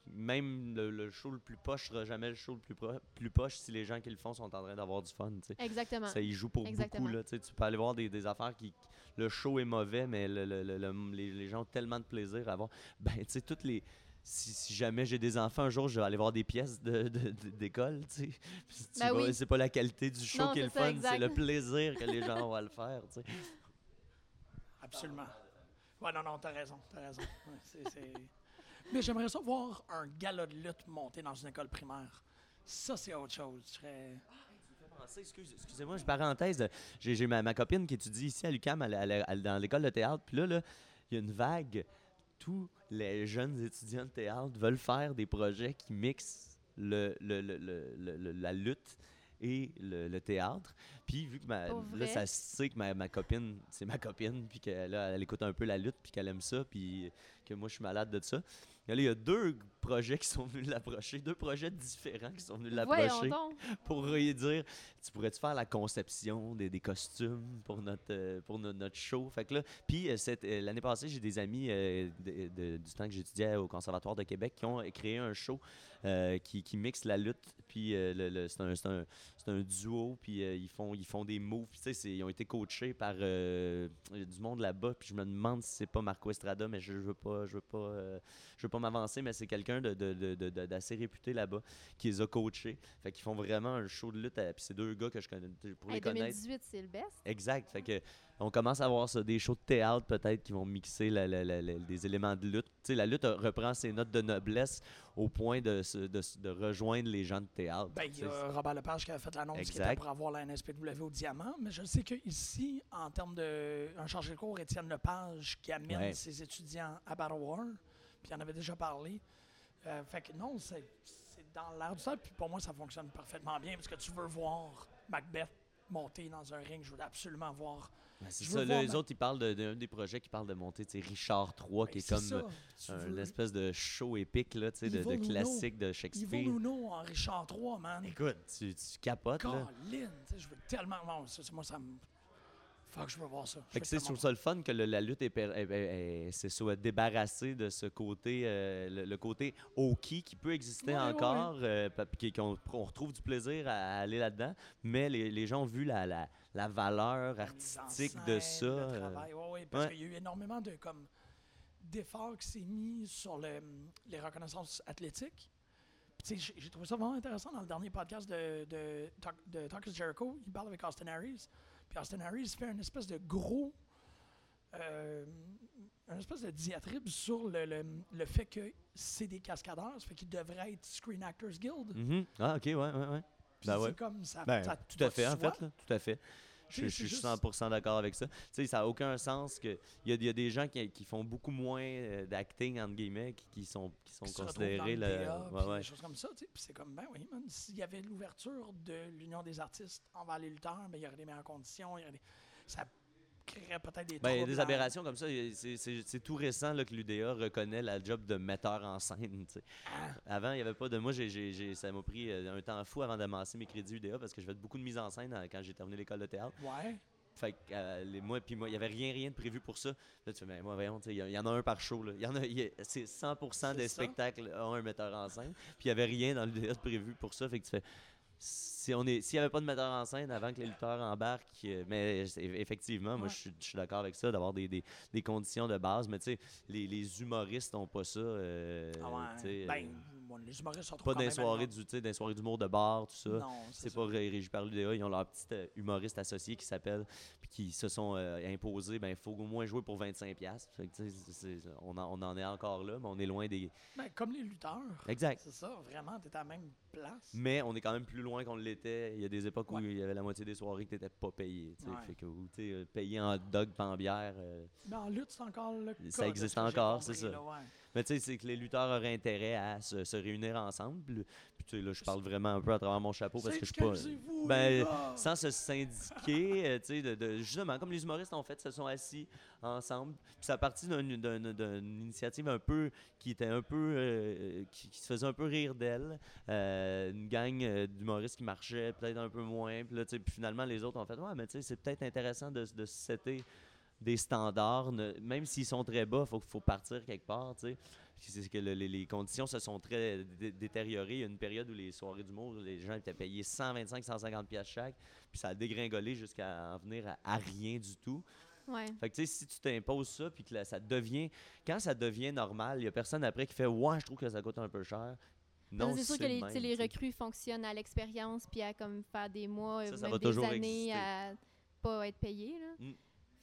même le, le show le plus poche sera jamais le show le plus, pro- plus poche si les gens qui le font sont en train d'avoir du fun. tu sais. Exactement. Ça y joue pour Exactement. beaucoup. Là, tu peux aller voir des, des affaires qui. Le show est mauvais, mais le- le- le- le- les, les gens ont tellement de plaisir à voir. Ben, tu sais, toutes les. Si, si jamais j'ai des enfants un jour, je vais aller voir des pièces de- de- de- d'école, Ben oui. C'est pas la qualité du show Non, qui est le ça, fun, c'est le plaisir que les gens ont à le faire, tu sais. Absolument. Ouais, non, non, t'as raison, t'as raison. Ouais, c'est- c'est- Mais j'aimerais ça voir un gala de lutte monté dans une école primaire. Ça, c'est autre chose. Je serais... penser, excuse- excusez-moi, je parenthèse. J'ai j'ai ma, copine qui étudie ici à elle- dans l'école de théâtre. Puis là, là, il y a une vague. Tous les jeunes étudiants de théâtre veulent faire des projets qui mixent le, le- le- le- le- la lutte et le théâtre. Puis vu que ma, là, ça sait que ma, ma copine, c'est ma copine, puis qu'elle elle écoute un peu la lutte, puis qu'elle aime ça, puis que moi, je suis malade de ça. Et là, il y a deux projets qui sont venus l'approcher, deux projets différents qui sont venus l'approcher pour lui dire tu pourrais-tu faire la conception des, des costumes pour notre euh, pour no- notre show? Fait que là puis euh, euh, l'année passée j'ai des amis euh, de- de- du temps que j'étudiais au conservatoire de Québec qui ont créé un show qui, qui mixe la lutte puis le, le- c'est un, un- un duo puis ils font ils font des moves ils ont été coachés par euh, du monde là-bas puis je me demande si c'est pas Marco Estrada mais je, je veux pas je veux pas euh, je veux pas m'avancer mais c'est quelqu'un de, d'assez réputé là-bas qui les a coachés fait qu'ils font vraiment un show de lutte euh, puis c'est deux gars que je connais pour les Hey, connaître 2018, c'est le best. Exact. Fait que on commence à voir ça, des shows de théâtre peut-être qui vont mixer la- la- la- la- des éléments de lutte. La lutte reprend ses notes de noblesse au point de, de, de rejoindre les gens de théâtre. Ben, il y a Robert Lepage qui a fait l'annonce qui était pour avoir la NSPW au diamant, mais je sais qu'ici, en termes de un chargé de cours, Étienne Lepage, qui amène Ouais. ses étudiants à Battle War, puis il en avait déjà parlé. Euh, fait que non, c'est c'est dans l'air du temps, puis pour moi, ça fonctionne parfaitement bien, parce que tu veux voir Macbeth monter dans un ring, je veux absolument voir. Ben, c'est ça. là, les ma- autres, ils parlent de- d'un des projets qui parle de monter, Richard III, qui Ben, est c'est comme euh, tu un veux espèce de show épique là, de, de classique de Shakespeare. Luno en Richard III, man. Écoute, tu, tu capotes. Colin, je veux tellement. Non, ça, moi, ça me. Fuck, je veux voir ça. Fait que c'est, je trouve ça le fun que le- la lutte est, est- est- est- c'est soit débarrassée de ce côté, euh, le, le côté hockey qui peut exister Ouais, ouais, encore, euh, qu'on on retrouve du plaisir à, à aller là-dedans, mais les, les gens ont vu la, la, la valeur artistique de ça. Le euh, travail, ouais, ouais, parce ouais. qu'il y a eu énormément de comme d'effort qui s'est mis sur le- les reconnaissances athlétiques. J'ai trouvé ça vraiment intéressant dans le dernier podcast de, de, Talk- de Talk Jericho. Il parle avec Austin Harris. Puis Austin Harris fait une espèce de gros. Euh, une espèce de diatribe sur le, le, le fait que c'est des cascadeurs, ça fait qu'ils devraient être Screen Actors Guild. Mhm. Ah, ok, ouais, ouais, ouais. Ben c'est ouais. comme ça. Ben, ça tout à fait, en fait. là, tout à fait. Je, suis juste- 100% d'accord avec ça. Tu sais, ça n'a aucun sens que. Il y a, il y a des gens qui, qui font beaucoup moins euh, d'acting, entre guillemets, qui, qui sont, qui sont qui considérés. le ouais, ouais. des choses comme ça. tu sais. Puis c'est comme, ben oui, man, s'il y avait l'ouverture de l'Union des artistes envers les lutteurs, ben, il y aurait des meilleures conditions. il y aurait des- Ça peut-être des Ben, il y a des aberrations comme ça. C'est- tout récent là, que l'UDA reconnaît la job de metteur en scène. Ah. Avant, il n'y avait pas de. Moi, j'ai- j'ai- ça m'a pris euh, un temps fou avant d'amasser mes crédits UDA parce que je faisais beaucoup de mise en scène euh, quand j'ai terminé l'école de théâtre. Ouais. Fait que euh, les, moi, puis moi, il n'y avait rien, rien de prévu pour ça. Là, tu fais, mais moi, voyons, il y, y en a un par show. là. Y en a, il y a- c'est 100% des ça. spectacles ont un metteur en scène. Puis il n'y avait rien dans l'UDA de prévu pour ça. Fait que tu fais, si on est, s'il n'y avait pas de metteur en scène avant que les lutteurs embarquent, euh, mais effectivement, moi, Ouais. je suis- je suis d'accord avec ça, d'avoir des, des- des conditions de base. Mais tu sais, les, les humoristes n'ont pas ça. euh, Ah ouais. tu ben, euh, bon, les humoristes sont pas dans soirées du, tu soirées d'humour de bar, tout ça. Non, C'est pas ré- régi par l'UDA. Ils ont leur petit euh, humoriste associé qui s'appelle, puis qui se sont imposés, ben il faut au moins jouer pour 25$. piastres. Fait que, tu sais, c'est- c'est- on, en, on en est encore là, mais on est loin des. Ben, comme les lutteurs. Exact. C'est ça, vraiment, t'es à la même place. Mais on est quand même plus loin qu'on l'était. Il y a des époques où il y avait la moitié des soirées que t'étais pas payé. Ouais. Fait que, ou, tu sais, euh, payé en hot dog, pas en bière. euh, Mais en lutte, c'est encore le cas. Ça existe encore, c'est ça. là, ouais. Mais tu sais, c'est que les lutteurs auraient intérêt à se, se réunir ensemble. Puis tu sais, là, je parle vraiment un peu à travers mon chapeau parce que je suis pas. Ben, sans se syndiquer, euh, tu sais, de, de- justement, comme les humoristes ont fait, se sont assis ensemble. Puis ça a parti d'une d'un- d'une initiative un peu, qui était un peu, euh, qui, qui se faisait un peu rire d'elle. Euh, une gang d'humoristes qui marchait peut-être un peu moins. Puis là, tu sais, puis finalement, les autres ont fait, ouais, mais tu sais, c'est peut-être intéressant de, de se setter des standards, ne- même s'ils sont très bas, il faut, faut partir quelque part, tu sais. Puis C'est que le- les, les conditions se sont très dé- détériorées. Il y a une période où les soirées d'humour, les gens étaient payés 125-150$ piastres chaque, puis ça a dégringolé jusqu'à en venir à, à rien du tout. Ouais. Fait que tu sais, si tu t'imposes ça, puis que là, ça devient. Quand ça devient normal, il y a personne après qui fait Ouais, je trouve que ça coûte un peu cher. Non, c'est sûr que le les, même, recrues fonctionnent à l'expérience puis à comme faire des mois, Ça, euh, ça même des années à pas être payé. Là. Mm.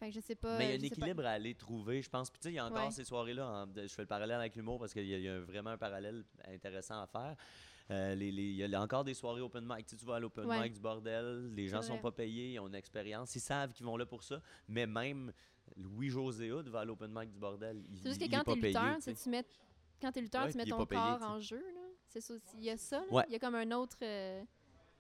Fait que je sais pas. Mais il y a un pas. équilibre à aller trouver, je pense. Puis tu sais, il y a encore Ouais. ces soirées-là. en- Je fais le parallèle avec l'humour parce qu'il y a, il y a vraiment un parallèle intéressant à faire. Euh, les- les- il y a encore des soirées open mic. Tu, sais, tu vas à l'open Ouais. mic du bordel, les gens sont pas payés, ils ont une expérience, ils savent qu'ils vont là pour ça. Mais même Louis-José Hood va à l'open mic du bordel. C'est juste que quand t'es lutteur, tu mets, quand t'es lutteur, Ouais, tu mets ton payé, corps en jeu. C'est. Il y a ça. là. Il y a comme un autre, euh,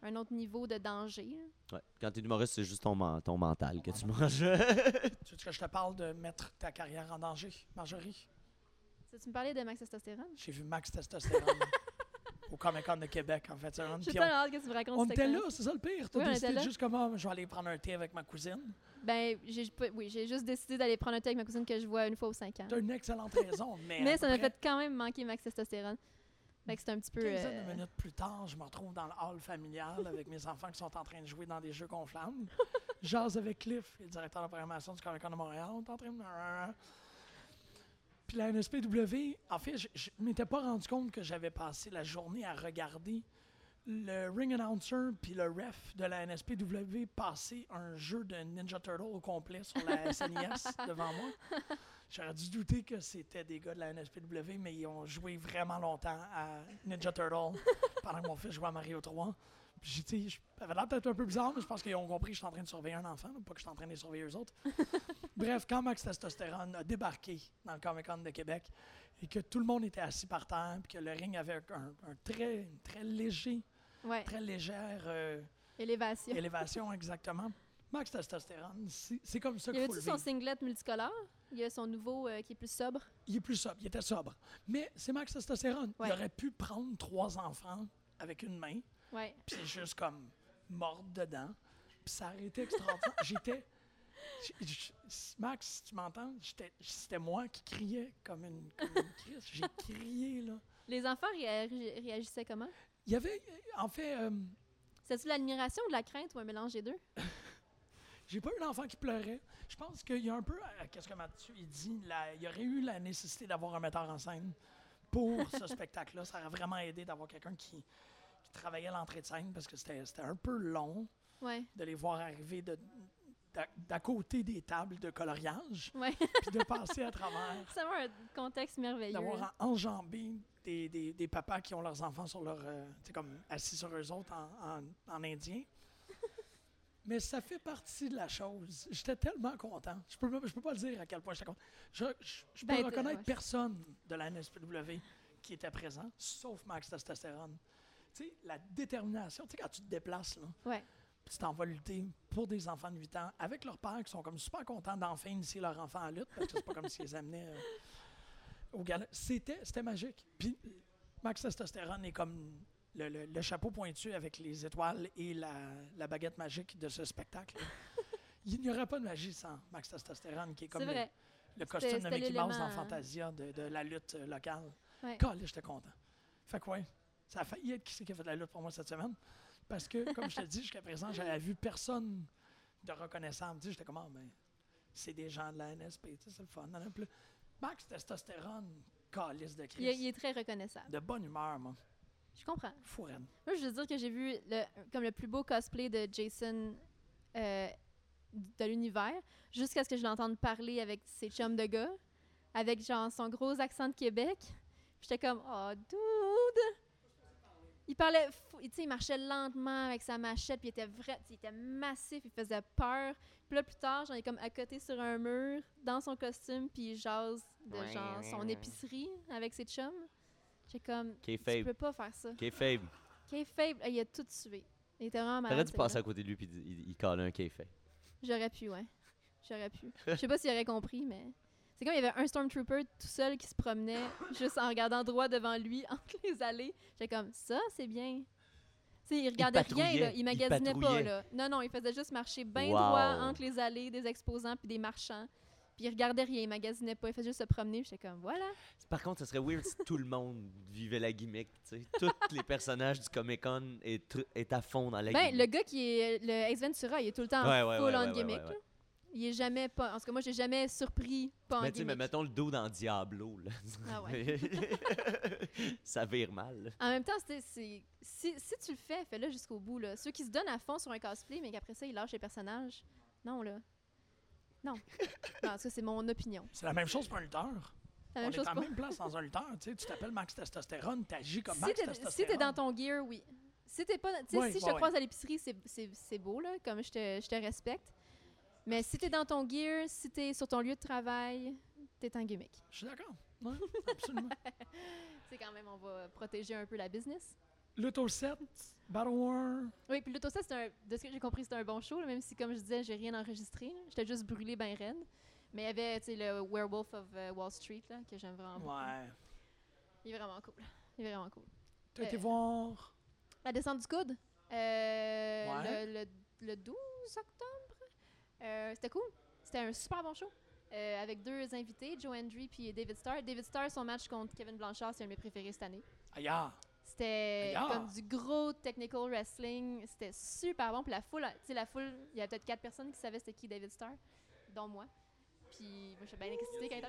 un autre niveau de danger. Ouais. Quand tu es humoriste, c'est juste ton, ton mental que tu manges. Tu veux que je te parle de mettre ta carrière en danger, Marjorie? Tu me parlais de Max Testostérone? J'ai vu Max Testostérone au Comic Con de Québec en fait. J'ai tellement on, hâte que tu me racontes on était là, c'est ça le pire. T'as Oui, décidé juste comment je vais aller prendre un thé avec ma cousine. Ben, j'ai pas- oui, j'ai juste décidé d'aller prendre un thé avec ma cousine que je vois une fois aux 5 ans. T'as une excellente raison, mais. Mais ça m'a fait quand même manquer Max Testostérone. C'est un petit peu. euh, minutes plus tard, je me retrouve dans le hall familial avec mes enfants qui sont en train de jouer dans des jeux gonflables. Jase avec Cliff, le directeur de programmation du Comic Con de Montréal. On est en train de. Puis la NSPW, en fait, je, je m'étais pas rendu compte que j'avais passé la journée à regarder le ring announcer puis le ref de la NSPW passer un jeu de Ninja Turtle au complet sur la SNES devant moi. J'aurais dû douter que c'était des gars de la NSPW, mais ils ont joué vraiment longtemps à Ninja Turtle pendant que mon fils jouait à Mario 3. Puis j'ai, tu sais, avait l'air peut-être un peu bizarre, mais je pense qu'ils ont compris que je suis en train de surveiller un enfant, pas que je suis en train de les surveiller eux autres. Bref, quand Max Testostérone a débarqué dans le Comic Con de Québec et que tout le monde était assis par terre, puis que le ring avait un, un très, très léger, Ouais, très légère euh, élévation. élévation exactement. Max Testostérone, c'est comme ça Il y qu'il faut le son vivre. singlet multicolore? Il y a son nouveau euh, qui est plus sobre? Il est plus sobre, il était sobre. Mais c'est Max Testostérone. Ouais. Il aurait pu prendre trois enfants avec une main, Ouais. puis juste comme mordre dedans. Puis ça aurait été extraordinaire. J'étais. Max, tu m'entends? C'était moi qui criais comme une, comme une crise. J'ai crié, là. Les enfants réa- ré- réagissaient comment? Il y avait, en fait, euh, C'était-tu de l'admiration ou de la crainte ou un mélange des deux? J'ai pas eu d'enfant qui pleurait. Je pense qu'il y a un peu, euh, qu'est-ce que Mathieu il dit, il y aurait eu la nécessité d'avoir un metteur en scène pour ce spectacle-là. Ça aurait vraiment aidé d'avoir quelqu'un qui, qui travaillait l'entrée de scène parce que c'était un peu long Ouais, de les voir arriver de- d'à côté des tables de coloriage, ouais. puis de passer à travers, ça va un contexte merveilleux. d'avoir en- enjambé des, des, des papas qui ont leurs enfants sur leur, euh, comme assis sur eux autres en, en, en indien. Mais ça fait partie de la chose. J'étais tellement content. Je peux, je peux pas le dire à quel point j'étais content. Je, je, je peux Ben, reconnaître ouais. personne de la NSPW qui était présent, sauf Max Testostérone. Tu sais, la détermination, tu sais, quand tu te déplaces, là, Ouais. puis tu t'en vas lutter pour des enfants de 8 ans avec leurs pères qui sont comme super contents d'enfin initier leur enfant à lutte parce que c'est pas comme s'ils les amenaient euh, au gala. C'était, c'était magique. Puis Max Testostérone est comme le, le- le chapeau pointu avec les étoiles et la, la baguette magique de ce spectacle. Il n'y aurait pas de magie sans Max Testostérone qui est comme le, le costume de Mickey Mouse dans l'élément- Fantasia de, de la lutte euh, locale. Ouais. J'étais content. Fait que ouais, ça a failli être qui c'est qui a fait la lutte pour moi cette semaine. Parce que, comme je te dis, jusqu'à présent, j'avais vu personne de reconnaissable. Tu sais, j'étais comme, Ah, ben, c'est des gens de la NSP, tu sais, c'est le fun. Max Testostérone, calice de Il, est- Christ. il est très reconnaissable. De bonne humeur, moi. Je comprends. Moi, je veux dire que j'ai vu le, comme le plus beau cosplay de Jason euh, de l'univers, jusqu'à ce que je l'entende parler avec ses chums de gars, avec genre son gros accent de Québec. J'étais comme, oh, dude! Il parlait, fou- tu sais, il marchait lentement avec sa machette, puis il était vrai, il était massif, il faisait peur. Puis là, plus tard, j'en ai comme à côté sur un mur, dans son costume, puis il jase de genre son épicerie avec ses chums. J'étais comme, tu peux pas faire ça. Kayfabe. Kayfabe, euh, il a tout tué. Il était vraiment malade. T'aurais dû passer à côté de lui puis il, il calait un Kayfabe. J'aurais pu, ouais. J'aurais pu. Je sais pas s'il aurait compris, mais. C'est comme il y avait un Stormtrooper tout seul qui se promenait juste en regardant droit devant lui entre les allées. J'étais comme, ça, c'est bien. Sais, il regardait rien, patrouillait, là. Il il magasinait pas, là. Non, non, il faisait juste marcher bien Wow. droit entre les allées des exposants puis des marchands. Puis il regardait rien, il magasinait pas. Il faisait juste se promener. puis J'étais comme, voilà. Par contre, ça serait weird si tout le monde vivait la gimmick. tu sais. Tous les personnages du Comic Con est, à fond dans la Ben, gimmick. le gars qui est le Ace Ventura, il est tout le temps Ouais, full ouais, on ouais, gimmick. Il est jamais pas. En tout cas, moi, j'ai jamais surpris pas en Mais tu sais, mais gimmick. mettons le dos dans Diablo. Là. Ah ouais. ça vire mal. En même temps, c'est- si, si tu le fais, fais-le jusqu'au bout. Là. Ceux qui se donnent à fond sur un cosplay, mais qu'après ça, ils lâchent les personnages. Non, là. Non. non cas, c'est mon opinion. C'est la même chose pour un lutteur. La On même est chose en pour... même place dans un lutteur. Tu sais, tu t'appelles Max Testostérone, t'agis comme Si Max t'es, Testostérone. si t'es dans ton gear, oui. Si t'es pas... tu Ouais, si je te croise à l'épicerie, c'est, c'est, c'est beau, là, comme je te, je te respecte. Mais si t'es dans ton gear, si t'es sur ton lieu de travail, t'es un gimmick. Je suis d'accord. Ouais, absolument. C'est quand même, on va protéger un peu la business. Luto 7, Battle War. Oui, puis l'Autoset, c'est un, de ce que j'ai compris, c'était un bon show, là, même si, comme je disais, j'ai rien enregistré. là. J'étais juste brûlée ben raide. Mais il y avait, tu sais, le Werewolf of euh, Wall Street, là, que j'aime vraiment beaucoup. Ouais. Il est vraiment cool. Il est vraiment cool. T'as été Euh, voir? La descente du coude, euh, Ouais. le, le- le 12 octobre, euh, c'était cool. C'était un super bon show. euh, avec deux invités, Joe Hendry puis David Starr. David Starr, son match contre Kevin Blanchard, c'est un de mes préférés cette année. Aïe, ah. C'était ah. comme du gros technical wrestling. C'était super bon. Puis la foule, tu sais, la foule, il y avait peut-être quatre personnes qui savaient c'était qui David Starr, dont moi. Puis moi, j'étais bien excitée quand il était!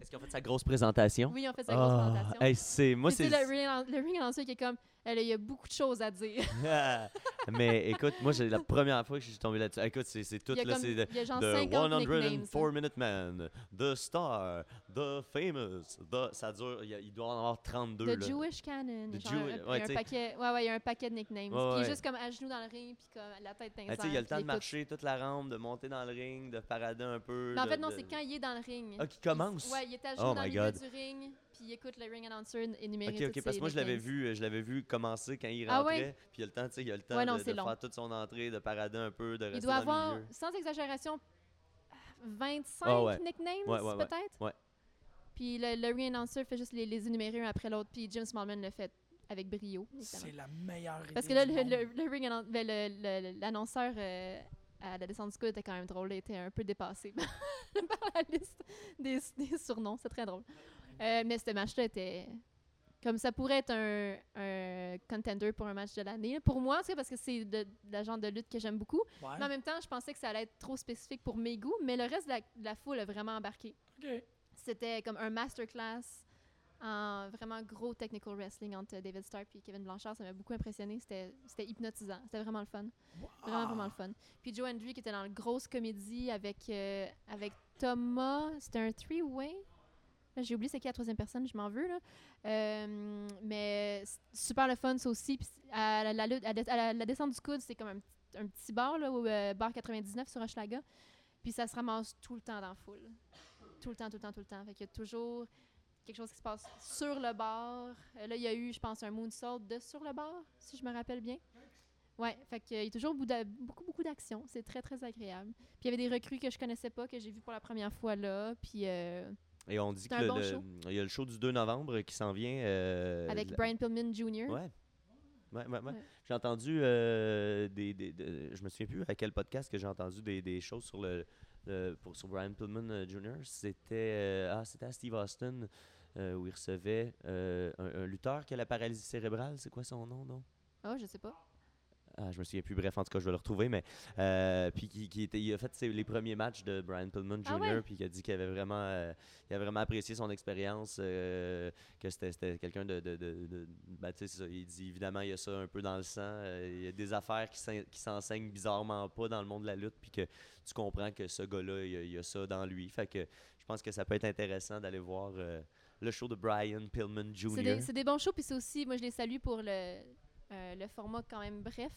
Est-ce qu'ils ont fait sa grosse présentation? Oui, on fait sa grosse Ah, présentation. hey, c'est moi c'est sais, le ring, le ring announcer qui est comme, elle, il y a beaucoup de choses à dire. mais écoute moi c'est la première fois que je suis tombé là-dessus écoute c'est c'est tout il y a, là comme- c'est de- il y a genre The 50 nicknames. 104 Minute Man, The Star, The Famous, The... Ça dure, il, y a- il doit en avoir 32. The là. Jewish Canon. The genre, Jew- un- il y a ouais, un t'sais. paquet, ouais, ouais, il y a un paquet de nicknames. Ouais, il ouais. est juste comme à genoux dans le ring, puis comme la tête dans Ah, il y a le temps de marcher toute la rampe, de monter dans le ring, de parader un peu. Mais en de- fait, non, de- c'est quand il est dans le ring. Ah, qui Il- commence? Ouais, il est à genoux Oh dans le milieu du ring, puis il écoute le ring announcer énumérer Ok, ok, parce que moi je l'avais nicknames. vu, je l'avais vu commencer quand il Ah rentrait, ouais? puis il y a le temps, tu sais, il y a le temps Ouais, non, de, faire toute son entrée, de parader un peu, de rester Il doit dans le avoir, milieu. sans exagération, 25 Ah ouais. nicknames, Ouais, ouais, ouais. peut-être? Ouais. Puis le, le ring announcer fait juste les, les énumérer un après l'autre, puis Jim Smallman le fait avec brio. C'est la meilleure idée. Parce que là, du le, le, le ring annon- ben, le- le- l'annonceur euh, à la descente du coup était quand même drôle. Il était un peu dépassé par la liste des, des surnoms. C'est très drôle. Euh, mais ce match-là était Comme ça pourrait être un, un contender pour un match de l'année. Pour moi, c'est parce que c'est de, de la genre de lutte que j'aime beaucoup. Ouais. Mais en même temps, je pensais que ça allait être trop spécifique pour mes goûts, mais le reste de la, de la foule a vraiment embarqué. C'était comme un masterclass en vraiment gros technical wrestling entre David Stark et Kevin Blanchard. Ça m'a beaucoup impressionné. C'était hypnotisant. C'était vraiment le fun. Vraiment, vraiment le fun. Puis Joe Hendry qui était dans la grosse comédie avec, euh, avec Thomas. C'était un three-way? Là, J'ai oublié c'est qui la troisième personne, je m'en veux. Là. Euh, mais super le fun, ça aussi. À la, descente du coude, c'est comme un, un petit bar, là, au euh, bar 99 sur Hochelaga. Puis ça se ramasse tout le temps dans la foule. Tout le temps, tout le temps, tout le temps. Fait qu'il y a toujours quelque chose qui se passe sur le bar. Euh, là, il y a eu, je pense, un moonsault de sur le bar, si je me rappelle bien. Ouais, fait qu'il y a toujours beaucoup, beaucoup, d'action. C'est très, très agréable. Puis il y avait des recrues que je connaissais pas, que j'ai vu pour la première fois là. Puis euh, Et on dit le- bon y a le show du 2 novembre qui s'en vient. euh, avec Brian Pillman Jr. Ouais. Ouais, ouais. J'ai entendu euh, des, des- de- Je me souviens plus à quel podcast que j'ai entendu des, des choses sur le, le- pour sur Brian Pillman euh, Jr. C'était euh, ah c'était à Steve Austin euh, où il recevait euh, un, un lutteur qui a la paralysie cérébrale. C'est quoi son nom non? Oh, je sais pas. Ah, je me souviens plus. Bref, en tout cas, je vais le retrouver. Mais euh, puis qui, qui était, il a fait ses- les premiers matchs de Brian Pillman Jr. Ah ouais? Puis qui a dit qu'il avait vraiment, euh, il a vraiment apprécié son expérience, euh, que c'était, quelqu'un de, de, de, de- ben, tu sais, c'est ça, il dit évidemment il y a ça un peu dans le sang. il y a des affaires qui, s'en- qui s'enseignent bizarrement pas dans le monde de la lutte, puis que tu comprends que ce gars-là, il y a, il y a ça dans lui. Fait que je pense que ça peut être intéressant d'aller voir le show de Brian Pillman Jr. C'est des, des bons shows, puis c'est aussi, moi je les salue pour le, euh, le format quand même bref.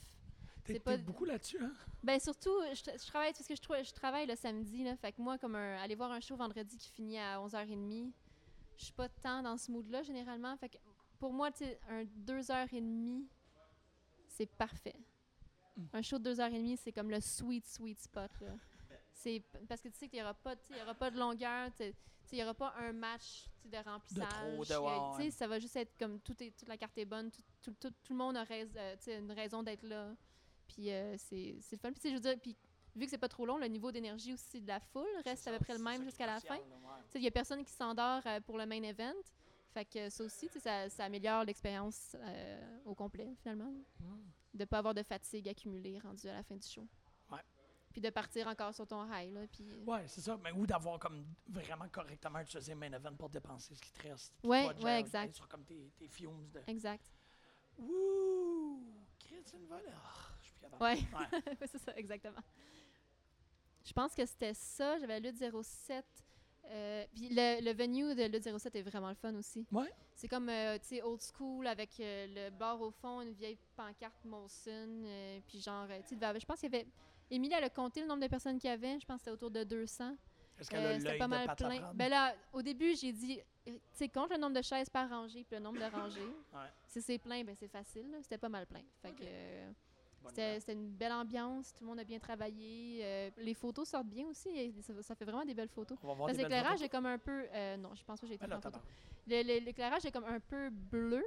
T'es pas- beaucoup là-dessus, hein? Ben surtout, je, tra- je travaille parce que je, je travaille le samedi, là, fait que moi, comme un, aller voir un show vendredi qui finit à 11h30, je suis pas tant dans ce mood-là généralement. Fait que pour moi, un 2h30, c'est parfait. Un show de 2h30, c'est comme le sweet, sweet spot. là. C'est p- parce que tu sais qu'il y aura pas, y aura pas de longueur, il y aura pas un match de remplissage. trop, de- a- ouais, ouais. ça va juste être comme tout est, toute la carte est bonne, tout, tout, tout, tout le monde a rais- euh, une raison d'être là. Puis euh, c'est c'est le fun. Puis je veux dire, puis vu que c'est pas trop long, le niveau d'énergie aussi de la foule reste à peu près le même jusqu'à la fin. Il y a personne qui s'endort euh, pour le main event. Fait que ça aussi, ça, ça améliore l'expérience euh, au complet, finalement. De pas avoir de fatigue accumulée rendue à la fin du show. Puis de partir encore sur ton high, là. Puis... Ouais, c'est ça. Mais, ou d'avoir comme vraiment correctement utilisé main event pour dépenser ce qui te reste. Ouais, ouais, genre, exact. Sur comme tes, tes fumes de. Exact. Wouh! Chris, une volée. Ah, je suis plus capable. Ouais. Ouais. c'est ça, exactement. Je pense que c'était ça. J'avais Lutte 07. Euh, puis le, le venue de Lutte 07 est vraiment le fun aussi. Ouais. C'est comme, euh, tu sais, old school avec euh, le bar au fond, une vieille pancarte Molson. puis genre, tu sais, je pense qu'il y avait. Émilie, elle a compté le nombre de personnes qu'il y avait. Je pense que c'était autour de 200. Est-ce qu'elle Euh, a c'était pas mal plein. Ben là, au début, j'ai dit, euh, tu sais, compte le nombre de chaises par rangée puis le nombre de rangées. Ouais. Si c'est plein, ben c'est facile. C'était pas mal plein. Fait que euh, c'était une belle ambiance. Tout le monde a bien travaillé. euh, les photos sortent bien aussi. et Ça, ça fait vraiment des belles photos. L'éclairage est comme un peu. euh, non, je pense pas que j'ai été Ben en photo. L'éclairage est comme un peu bleu.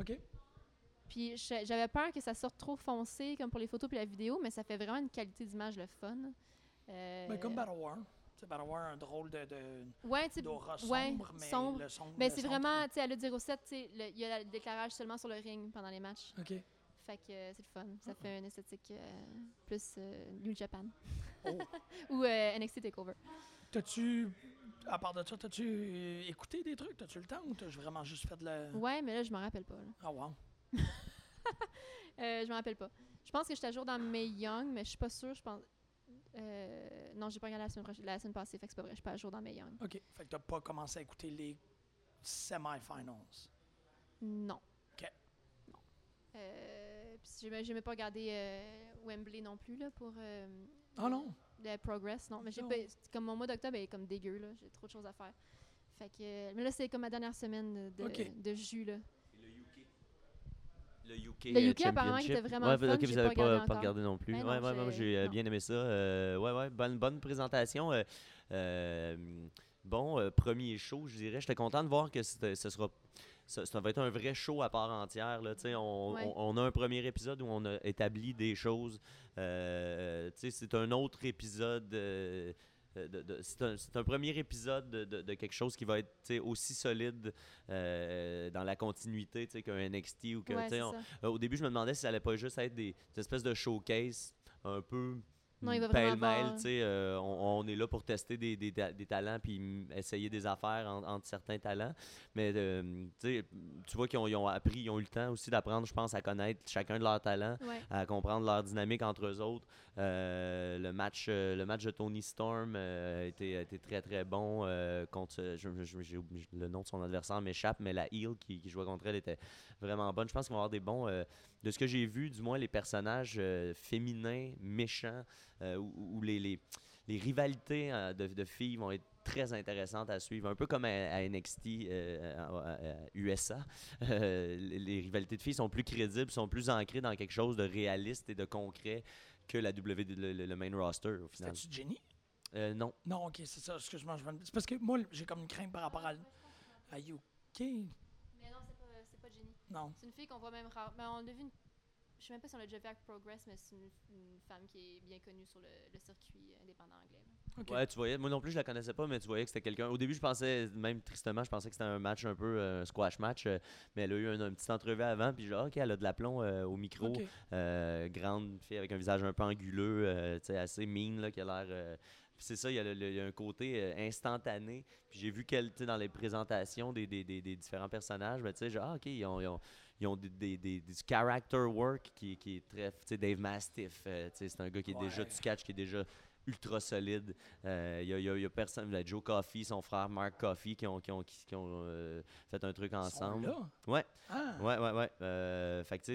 OK. Puis j'avais peur que ça sorte trop foncé comme pour les photos puis la vidéo, mais ça fait vraiment une qualité d'image le fun. Euh, Ben, comme Battle War. C'est Battle War, un drôle de, de, ouais, tu d'aura ouais, sombre, mais sombre. le son. Ben, c'est vraiment, tu sais, à le 07, tu sais, le- il y a le- l'éclairage seulement sur le ring pendant les matchs. OK. Fait que euh, c'est le fun. Ça fait une esthétique euh, plus euh, New Japan. Oh. Ou NXT TakeOver. T'as-tu, à part de ça, t'as-tu écouté des trucs? T'as-tu le temps ou t'as vraiment juste fait de la. Ouais, mais là, je m'en rappelle pas. là. Ah, wow. Euh, je m'en rappelle pas. Je pense que j'étais à jour dans May Young, mais je suis pas sûre. Je pense. Euh, non, j'ai pas regardé la semaine, prochaine- la semaine passée, fait que c'est pas vrai. Je suis pas à jour dans May Young. OK. Fait que t'as pas commencé à écouter les semi-finals. Non. OK. Non. Euh, puis j'ai j'aimais pas regarder euh, Wembley non plus là, pour Ah non? le Progress. Non, mais j'ai Comme mon mois d'octobre est comme dégueu, là. J'ai trop de choses à faire. Fait que. mais là, c'est comme ma dernière semaine de, OK. de jus, là. Le UK. Le euh, UK, apparemment, qui était vraiment ouais, fun, ok, vous pas avez regardé pas, regardé non plus. Ben ouais, non, ouais, moi, j'ai- euh, bien aimé ça. Euh, ouais, ouais, bonne, bonne présentation. euh, euh, bon, euh, premier show, je dirais. J'étais content de voir que ce sera. Ça, ça va être un vrai show à part entière. Là, on, Ouais. on, on a un premier épisode où on a établi des choses. Euh, c'est un autre épisode. euh, de- de- de- c'est un, c'est un premier épisode de, de- de quelque chose qui va être aussi solide euh, dans la continuité qu'un NXT ou que Ouais, on- euh, au début, je me demandais si ça allait pas juste être des, des espèces de showcase un peu Non, il va avoir- euh, on, on est là pour tester des, des, ta- des talents puis essayer des affaires en- entre certains talents. Mais euh, tu vois qu'ils ont, appris, ils ont eu le temps aussi d'apprendre, je pense, à connaître chacun de leurs talents, Ouais. à comprendre leur dynamique entre eux autres. Euh, le, match, le match de Tony Storm été très très bon contre. je- je- le nom de son adversaire m'échappe, mais la heel qui, qui jouait contre elle était vraiment bonne. Je pense qu'ils vont avoir des bons. De ce que j'ai vu, du moins les personnages euh, féminins, méchants, euh, ou, les, les, les rivalités euh, de, de filles vont être très intéressantes à suivre, un peu comme à, à NXT à- USA. Les, les rivalités de filles sont plus crédibles, sont plus ancrées dans quelque chose de réaliste et de concret que la W, le, main roster au final. C'était-tu Jenny? Non. Non, ok, c'est ça. Excuse-moi. je C'est parce que moi, j'ai comme une crainte par rapport à, à UK. Mais non, c'est pas, c'est pas Jenny. Non. C'est une fille qu'on voit même rare. Ben, on a vu une... Je sais même pas si on l'a déjà vu avec Progress, mais c'est une, une femme qui est bien connue sur le, le circuit indépendant anglais. Ouais, tu voyais, moi non plus je la connaissais pas, mais tu voyais que c'était quelqu'un. Au début, je pensais, même tristement, je pensais que c'était un match un peu euh, un squash match, euh, mais elle a eu un, un petit entrevue avant, puis genre, ok, elle a de l'aplomb euh, au micro. Euh, grande fille avec un visage un peu anguleux, euh, tu sais, assez mean, là, qui a l'air. Puis c'est ça, il y, a le- le- il y a un côté euh, instantané. Puis j'ai vu sais, dans les présentations des, des- des- des différents personnages, ben, tu sais, genre, ah, ok, ils ont, ils ont- ils du character work qui, qui est très. Tu sais, Dave Mastiff, euh, tu sais, c'est un gars qui est déjà du catch, qui est déjà ultra solide. Euh, Il y, a, il y il y a personne, là, Joe Coffey, son frère Mark Coffey, qui ont, qui ont, qui, qui ont euh, fait un truc sont ensemble. là? Ouais. Ah. Ouais, ouais, ouais. Euh, fait que tu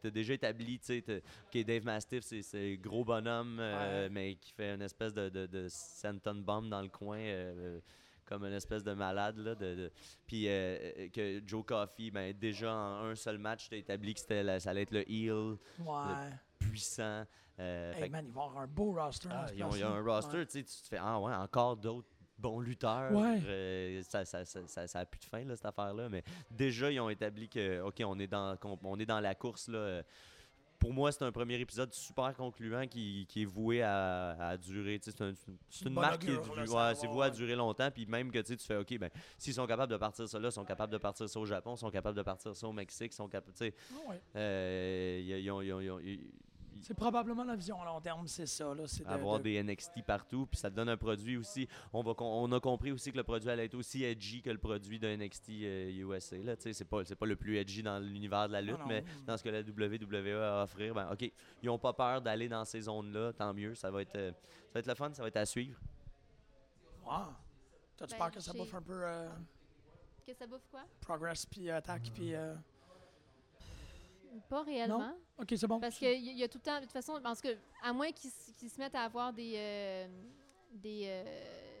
t'as déjà établi, tu sais, OK, Dave Mastiff, c'est- gros bonhomme, euh, Ouais. mais qui fait une espèce de, de, de Santon Bomb dans le coin, euh, comme une espèce de malade, là. De, de- Puis euh, euh, que Joe Coffey, ben déjà en un seul match, t'as établi que c'était ça allait être le heel Ouais. Puissant. euh, Hey fait man, ils vont avoir un beau roster. ah, ils ont- il y a place-là. un roster, Ouais. tu sais, tu te fais, ah ouais, encore d'autres bons lutteurs. Ouais. Euh, ça, ça, ça, ça, ça a plus de fin, là, cette affaire-là. Mais déjà, ils ont établi que, OK, on est dans, on est dans la course, là. euh, Pour moi, c'est un premier épisode super concluant qui, qui est voué à, à durer. C'est un- c'est une marque qui est, du- ouais, c'est voué à durer longtemps. Puis même que tu sais, tu fais, OK, ben, s'ils sont capables de partir ça là, ils sont capables de partir ça au Japon, ils sont capables de partir ça au Mexique, ils sont capables, tu sais, euh, ils- ils ont- C'est probablement la vision à long terme, c'est ça. Là. C'est de- avoir de- des NXT partout, puis ça te donne un produit aussi. On, va, on a compris aussi que le produit allait être aussi edgy que le produit de NXT euh, USA. Là, Tu sais, c'est pas, c'est pas le plus edgy dans l'univers de la lutte, non. mais dans ce que la WWE a à offrir, ben, OK, ils ont pas peur d'aller dans ces zones-là, tant mieux. Ça va être, euh, ça va être le fun, ça va être à suivre. Wow. T'as-tu Ben, peur que ça bouffe un peu euh, Que ça bouffe quoi? Progress puis Attack puis. Pas réellement. Ok, c'est bon. Parce qu'il y, y a tout le temps, de toute façon, parce que, à moins qu'ils se mettent à avoir des, euh, des, euh,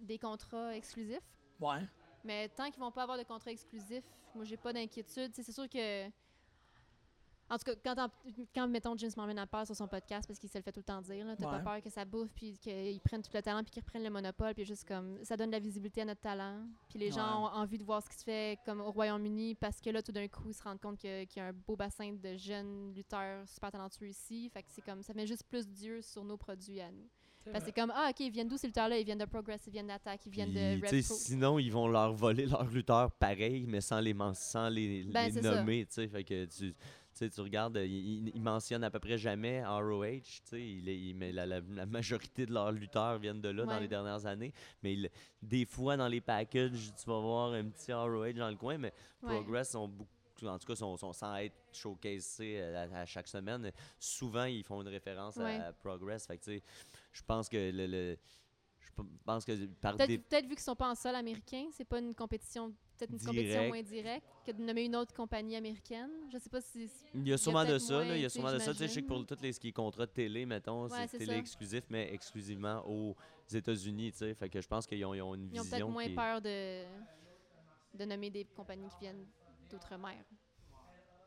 des contrats exclusifs, Ouais. mais tant qu'ils vont pas avoir de contrat exclusif, moi, j'ai pas d'inquiétude. C'est sûr que. En tout cas, quand, quand mettons, James Mormon a peur sur son podcast, parce qu'il se le fait tout le temps dire, t'as Ouais. pas peur que ça bouffe, puis qu'ils prennent tout le talent, puis qu'ils reprennent le monopole, puis juste comme. Ça donne de la visibilité à notre talent. Puis les gens ont envie de voir ce qui se fait comme au Royaume-Uni, parce que là, tout d'un coup, ils se rendent compte qu'il y a un beau bassin de jeunes lutteurs super talentueux ici. Fait que c'est comme. Ça met juste plus d'yeux sur nos produits à nous. Parce que c'est comme, ah, OK, ils viennent d'où ces lutteurs-là? Ils viennent de Progress, ils viennent d'Attack, ils viennent Puis, de tu sais, Red sinon, ils vont leur voler leurs lutteurs pareil, mais sans les, sans les, Ben, les nommer. tu sais. Fait que tu sais, tu regardes, euh, ils, ils mentionnent à peu près jamais ROH. tu sais, il il- mais la, la- la majorité de leurs lutteurs viennent de là dans les dernières années. Mais il- des fois, dans les packages, tu vas voir un petit ROH dans le coin, mais Ouais. Progress sont beaucoup. En tout cas, sont, sont sans être showcasés euh, à, à chaque semaine. Souvent, ils font une référence à- Ouais. à, Progress. Fait que, je pense que le, le- je pense que par Peut-être des, peut-être vu qu'ils sont pas en sol américain, c'est pas une compétition, peut-être une compétition Direct. moins directe que de nommer une autre compagnie américaine? Je sais pas si. Il y a sûrement de ça, là, il y a sûrement de ça. Tu sais, je sais que pour tous les ce qui est contrats de télé, mettons, Ouais, c'est télé ça. exclusif, mais exclusivement aux États-Unis, tu sais. Fait que je pense qu'ils ont, ils ont une Ils ont peut-être vision moins est- peur de, de nommer des compagnies qui viennent d'outre-mer.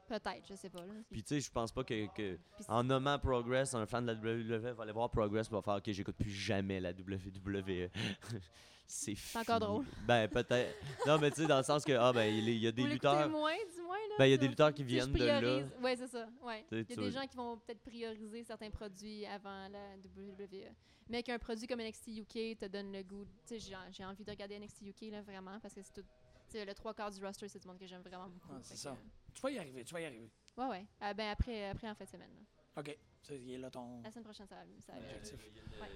Peut-être, je sais pas. Là. Puis tu sais, je pense pas que, en nommant Progress, un fan de la WWE va aller voir Progress va faire OK, j'écoute plus jamais la WWE. c'est encore drôle. Ben peut-être. Non, mais tu sais, dans le sens que ah ben il y a- des Vous lutteurs. moins, du moins, là? Ben, il y a des lutteurs qui viennent de là. Ouais, c'est ça. Ouais. Il y a des gens qui vont peut-être prioriser certains produits avant la WWE. Mais qu'un produit comme NXT UK te donne le goût. Tu sais, j'ai j'ai envie de regarder NXT UK, là, vraiment, parce que c'est tout. Tu sais, le trois quarts du roster, c'est du monde que j'aime vraiment beaucoup. Ouais, c'est ça. que, Tu vas y arriver, tu vas y arriver. Ouais, ouais. Ah, ben après, après en fin de semaine. là. OK. Il est là ton La semaine prochaine, ça va. Ça va.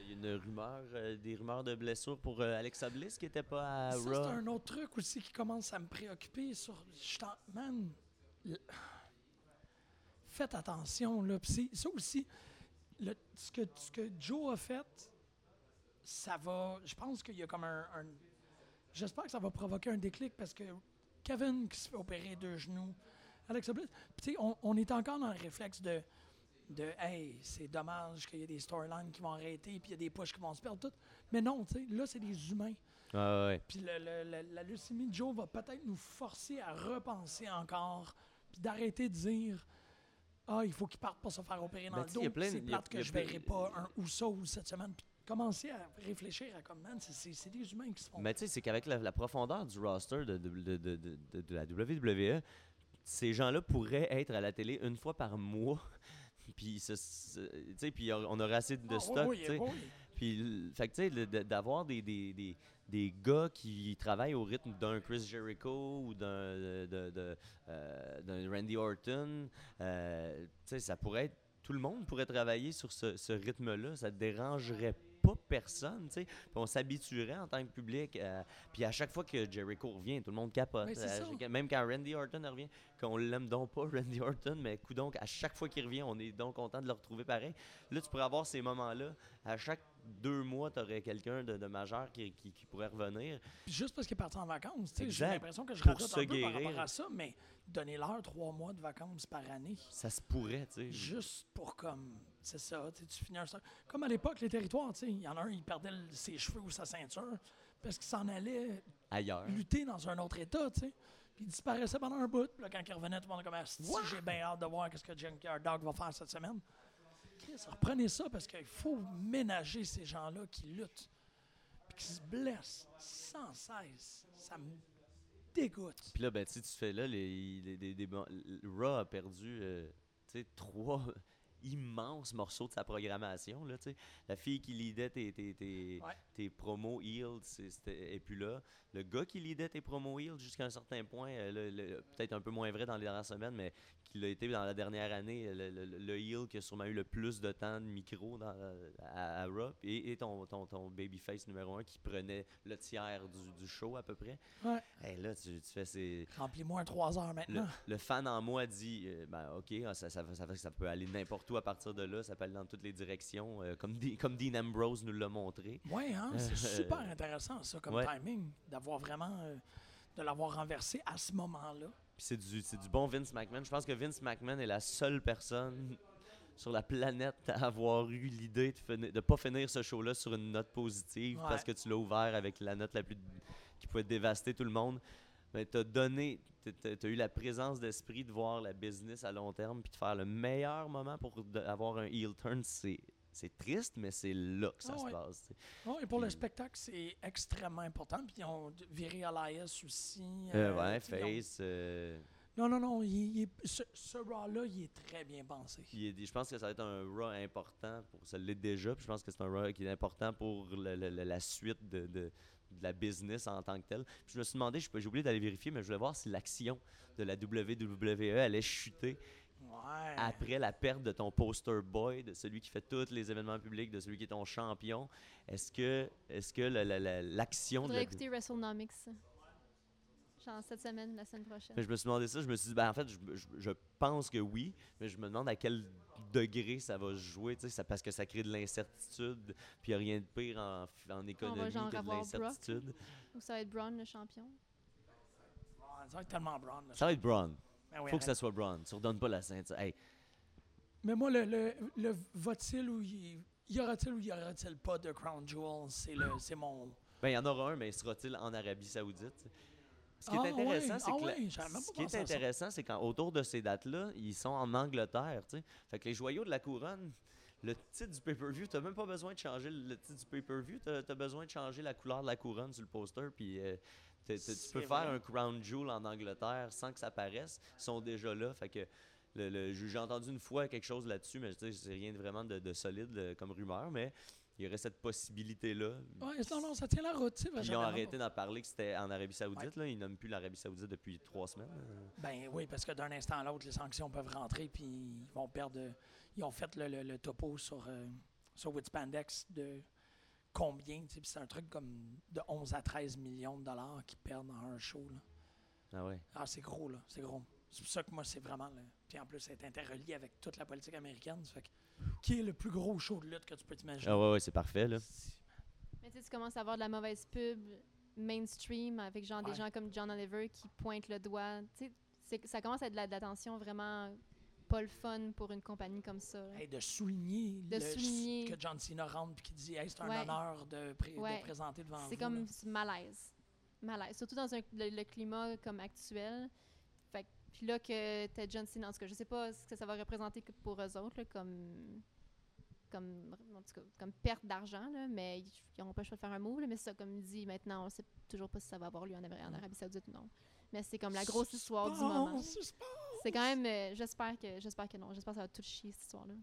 Il y a une rumeur, euh, des rumeurs de blessures pour euh, Alexa Bliss qui était pas à Ça, c'est Raw. un autre truc aussi qui commence à me préoccuper sur. je suis en- Man, le- faites attention, là. Ça aussi, le- ce, que, ce que Joe a fait, ça va. Je pense qu'il y a comme un. un- J'espère que ça va provoquer un déclic parce que Kevin qui se fait opérer deux genoux, Bliss. Sais, on, on est encore dans le réflexe de. De hey, c'est dommage qu'il y ait des storylines qui vont arrêter, puis il y a des pushs qui vont se perdre, tout. Mais non, tu sais, là, c'est des humains. Ah, ouais. Puis le- le- le- la leucémie de Joe va peut-être nous forcer à repenser encore, puis d'arrêter de dire Ah, il faut qu'il parte pour se faire opérer dans Ben, le dos. C'est plate que y a je verrai pas un Uso cette semaine. Puis commencer à réfléchir à comme, man, c'est- des humains qui se font. Mais tu sais, c'est qu'avec la, la profondeur du roster de, de, de, de, la WWE, ces gens-là pourraient être à la télé une fois par mois. Puis, puis on aurait assez de Ah, stock. oui, oui. Puis, fait que, d'avoir des, des, des, des gars qui travaillent au rythme d'un Chris Jericho ou d'un de, de- de, euh, Randy Orton, euh, tu sais, ça pourrait être. Tout le monde pourrait travailler sur ce, ce rythme-là. Ça ne dérangerait pas personne, tu sais. Puis on s'habituerait en tant que public. euh, puis à chaque fois que Jericho revient, tout le monde capote. Oui, Euh, même quand Randy Orton revient, qu'on l'aime donc pas, Randy Orton, mais coup donc, à chaque fois qu'il revient, on est donc content de le retrouver pareil. Là, tu pourrais avoir ces moments-là. À chaque deux mois, tu aurais quelqu'un de, de majeur qui, qui- qui pourrait revenir. Puis juste parce qu'il est parti en vacances, tu sais, j'ai l'impression que je Pour rajoute un peu par guérir. rapport à ça, mais donnez-leur trois mois de vacances par année. Ça se pourrait, tu sais. Juste pour comme. C'est ça, tu finis un Comme à l'époque, les territoires, tu sais, il y en a un, il perdait ses cheveux ou sa ceinture parce qu'il s'en allait Ailleurs. lutter dans un autre état, tu sais. Puis il disparaissait pendant un bout. Puis là, quand il revenait, tout le monde comme Asti, j'ai bien hâte de voir ce que Junkyard Dog va faire cette semaine. Chris, reprenez ça parce qu'il faut ménager ces gens-là qui luttent puis qui se blessent sans cesse. Ça me dégoûte. Puis là, ben, tu fais là, les, les- des- des bon- le Raw a perdu, euh, trois immenses morceaux de sa programmation, là. La fille qui leadait tes, tes, tes, Ouais. tes promos healed, et puis là, le gars qui leadait tes promos healed jusqu'à un certain point, euh, peut-être un peu moins vrai dans les dernières semaines, mais qui l'a été dans la dernière année, le, le, le heel qui a sûrement eu le plus de temps de micro dans, à, à Raw, et, et ton, ton, ton babyface numéro un qui prenait le tiers du, du show à peu près. Ouais. Hey, là, tu, tu fais ces. Remplis-moi un 3 heures maintenant. le fan en moi dit euh, ben, OK, ah, ça, ça, ça, ça peut aller n'importe où à partir de là, ça peut aller dans toutes les directions, euh, comme, comme Dean Ambrose nous l'a montré. Oui, hein, c'est super intéressant, ça, comme Ouais. timing, d'avoir vraiment. euh, de l'avoir renversé à ce moment-là. Puis c'est du, c'est du bon Vince McMahon. Je pense que Vince McMahon est la seule personne sur la planète à avoir eu l'idée de ne de pas finir ce show-là sur une note positive Ouais. parce que tu l'as ouvert avec la note la plus qui pouvait dévaster tout le monde. Mais tu as donné, tu as eu la présence d'esprit de voir la business à long terme puis de faire le meilleur moment pour avoir un heel turn. C'est c'est triste, mais c'est là que ça Ah se passe. Oh, et pour le spectacle, c'est extrêmement important. Puis ils ont viré Elias aussi. Euh, euh, ouais, ont- Face. euh, Non, non, non. il- il est- ce ce Raw-là, il est très bien pensé. Il est- je pense que ça va être un Raw important pour ça l'est déjà. Puis je pense que c'est un Raw qui est important pour le- le- le- la suite de, de- de la business en tant que telle. Puis je me suis demandé, j'ai oublié d'aller vérifier, mais je voulais voir si l'action de la WWE allait chuter Ouais. après la perte de ton poster boy, de celui qui fait tous les événements publics, de celui qui est ton champion. Est-ce que, est-ce que la- la- la- l'action de la écouter WrestleNomics. Genre cette semaine, la semaine prochaine. Mais je me suis demandé ça, je me suis dit, ben, en fait, je, je- je pense que oui, mais je me demande à quel degré ça va se jouer, ça- parce que ça crée de l'incertitude, puis il n'y a rien de pire en, en économie genre que de l'incertitude. Ou ça va être Braun le champion. Ça va être tellement Braun. Ça va être Braun. Ben oui, Faut que ça soit Braun. Tu redonnes pas la ceinture. Hey, Mais moi, le, le, le va-t-il ou y, y aura-t-il ou y aura-t-il pas de Crown Jewel? C'est le- c'est mon. ben, il y en aura un, mais sera-t-il en Arabie Saoudite? Ce qui est Ah, intéressant, ouais. c'est Ah, que la- ouais, j'avais même ce pas qui est pensé à ça. intéressant, c'est qu'autour de ces dates-là, ils sont en Angleterre. tu sais. Fait que les joyaux de la couronne, le titre du pay-per-view, t'as même pas besoin de changer le titre du pay-per-view, t'as as besoin de changer la couleur de la couronne sur le poster, puis euh, tu peux faire vrai. un crown jewel en Angleterre sans que ça paraisse. Ils sont déjà là. Fait que le- le- j'ai entendu une fois quelque chose là-dessus, mais c'est rien de vraiment de, de solide euh, comme rumeur, mais il y aurait cette possibilité-là. Ouais, non, non, ça tient la route, ils ont arrêté d'en parler que c'était en Arabie Saoudite. Là. Ils nomment plus l'Arabie Saoudite depuis trois semaines. euh. Ben oui, parce que d'un instant à l'autre, les sanctions peuvent rentrer, puis ils vont perdre. Ils ont fait le, le- le topo sur, euh, sur Witspandex de combien, tu sais, puis c'est un truc comme de 11 à 13 millions de dollars qu'ils perdent dans un show. Là. Ah ouais. Ah, c'est gros, là, c'est gros. C'est pour ça que moi, c'est vraiment. le- Puis en plus, c'est interrelié avec toute la politique américaine. Ça fait que, qui est le plus gros show de lutte que tu peux t'imaginer? Ah ouais, ouais, c'est parfait. Là. Mais tu sais, tu commences à avoir de la mauvaise pub mainstream avec genre Ouais. des gens comme John Oliver qui pointent le doigt. Tu sais, ça commence à être de la- de l'attention vraiment pas le fun pour une compagnie comme ça. Hey, de souligner, De le- souligner. que John Cena rentre puis qui dit hey, c'est un Ouais. honneur de, pré- de Ouais. présenter devant vous. C'est comme malaise. Malaise. Surtout dans un- le, le climat comme actuel. Fait puis là que t'as John Cena, en tout cas, je sais pas ce que ça va représenter pour eux autres, là, comme, comme, en tout cas, comme perte d'argent, mais ils n'auront pas le choix de faire un move. là, mais ça, comme il dit, maintenant, on sait toujours pas si ça va avoir lieu en, Ara- en Arabie Saoudite ou non. Mais c'est comme la grosse histoire du moment. Suspense. C'est quand même, euh, j'espère que j'espère que non. J'espère que ça va tout chier, cette histoire-là.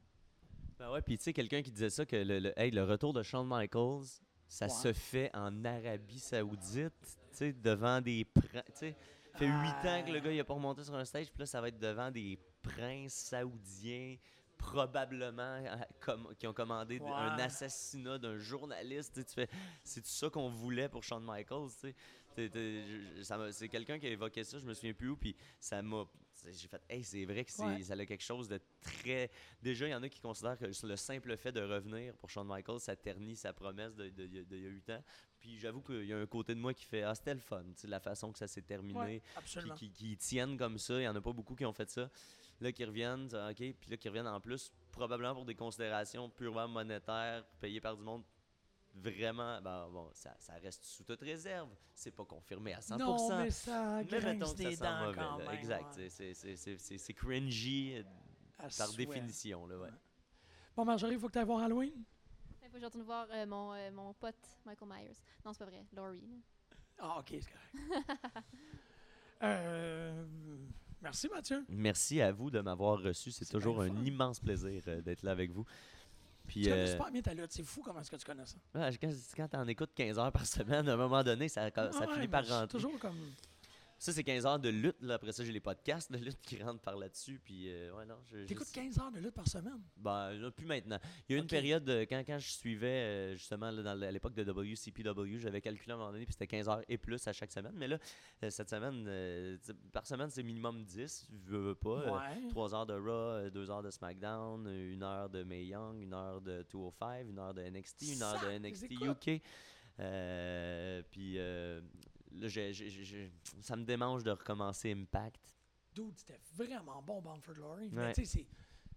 Ben ouais, puis tu sais, quelqu'un qui disait ça, que le, le- hey, le retour de Shawn Michaels, ça Ouais. se fait en Arabie Saoudite, tu sais, devant des princes. Tu sais, ça fait huit ans que le gars il a pas remonté sur un stage, puis là, ça va être devant des princes saoudiens, probablement euh, qui ont commandé d- un assassinat d'un journaliste. tu sais, tu fais, c'est tout ça qu'on voulait pour Shawn Michaels, tu sais? T'es- t'es- je- ça m'a- C'est quelqu'un qui a évoqué ça, je me souviens plus où, puis ça m'a. J'ai fait, hey, c'est vrai que c'est, Ouais. ça a quelque chose de très. Déjà, il y en a qui considèrent que le simple fait de revenir pour Shawn Michaels, ça ternit sa promesse de, de, de- d'il y a 8 ans. Puis j'avoue qu'il y a un côté de moi qui fait, ah, c'était le fun, la façon que ça s'est terminé. Ouais, qui, qui tiennent comme ça, il n'y en a pas beaucoup qui ont fait ça. Là, qui reviennent, OK, puis là, qui reviennent en plus, probablement pour des considérations purement monétaires, payées par du monde vraiment. Ben, bon, ça, ça reste sous toute réserve. C'est pas confirmé à 100%. Non, mais ça mais mettons que ça dents mauvais. quand là. même. exact. ouais. c'est- c'est- c'est- C'est c'est cringy euh, À par souhait. définition. Là, ouais. Bon, Marjorie, il faut que tu ailles voir Halloween. Il faut que je retourne voir euh, mon, euh, mon pote Michael Myers. Non, c'est pas vrai. Laurie. Ah, OK, c'est correct. euh, merci, Mathieu. Merci à vous de m'avoir reçu. C'est toujours un fun. immense plaisir d'être là avec vous. Puis, Tu connais euh, super bien ta lutte. C'est fou comment est-ce que tu connais ça. quand, quand t'en écoutes 15 heures par semaine, à un moment donné, ça, ça ouais, finit par rentrer. toujours comme... Ça, c'est 15 heures de lutte. Là. Après ça, j'ai les podcasts de lutte qui rentrent par là-dessus. Puis, euh, ouais, non, je, je- T'écoutes 15 heures de lutte par semaine? Ben, plus maintenant. Il y a eu une période, euh, quand, quand je suivais, euh, justement, là, dans le- à l'époque de WCPW, j'avais calculé à un moment donné, puis c'était 15 heures et plus à chaque semaine. Mais là, euh, cette semaine, euh, par semaine, c'est minimum 10, je veux, veux pas. euh, Ouais. 3 heures de Raw, 2 heures de SmackDown, 1 heure de Mae Young, 1 heure de 205, 1 heure de NXT, 1 heure de NXT. UK. Euh, puis euh, là, ça me démange de recommencer Impact. Dude, c'était vraiment bon, Bound for Glory. Ouais. tu sais, c'est-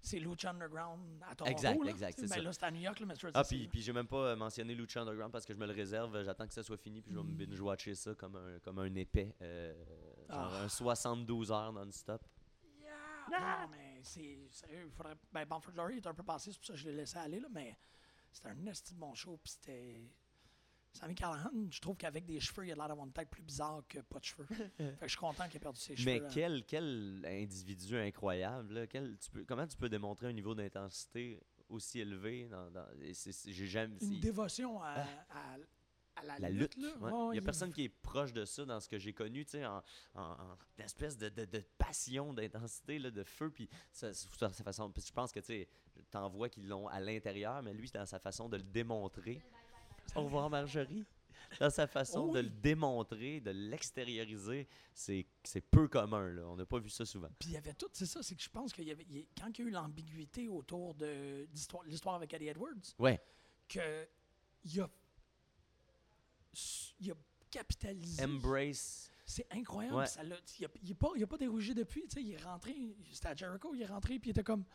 c'est Lucha Underground à Toronto. Exact, là. exact, ben ça. là, c'est à New York, là, mais Ah, puis, puis j'ai même pas mentionné Lucha Underground parce que je me le réserve. J'attends que ça soit fini, puis je vais me binge-watcher ça comme un, comme un épais. euh, genre Ah. un 72 heures non-stop. Non, mais c'est sérieux. Il faudrait. Ben, Bound for Glory est un peu passé, c'est pour ça que je l'ai laissé aller, là, mais c'était un esti de bon show. Puis c'était. Sammy Callahan, je trouve qu'avec des cheveux, il a l'air d'avoir une tête plus bizarre que pas de cheveux. fait que je suis content qu'il ait perdu ses cheveux. Mais là. quel, quel individu incroyable. là. Quel, tu peux, comment tu peux démontrer un niveau d'intensité aussi élevé dans, dans- et c'est- c'est- j'ai jamais, Une c'est- dévotion à, à- à la, Ah. la lutte. lutte. là. ouais. Ouais, il y a personne qui est proche de ça dans ce que j'ai connu, tu sais, en, en, en espèce de, de, de passion, d'intensité, de feu. Puis ça, c'est- sa façon. Puis je pense que tu sais, t'en vois qu'ils l'ont à l'intérieur, mais lui, dans sa façon de le démontrer. Au revoir, Marjorie. Dans sa façon de le démontrer, de l'extérioriser, c'est peu commun. Là. On n'a pas vu ça souvent. Puis il y avait tout, c'est ça, c'est que je pense qu'il y avait, il- quand il y a eu l'ambiguïté autour de l'histoire avec Eddie Edwards, Ouais. que il a, il a capitalisé. Embrace. C'est incroyable. Ouais. Ça l'a- il n'a pas, pas dérougé depuis. Il est rentré, c'était à Jericho, il est rentré, puis il était comme.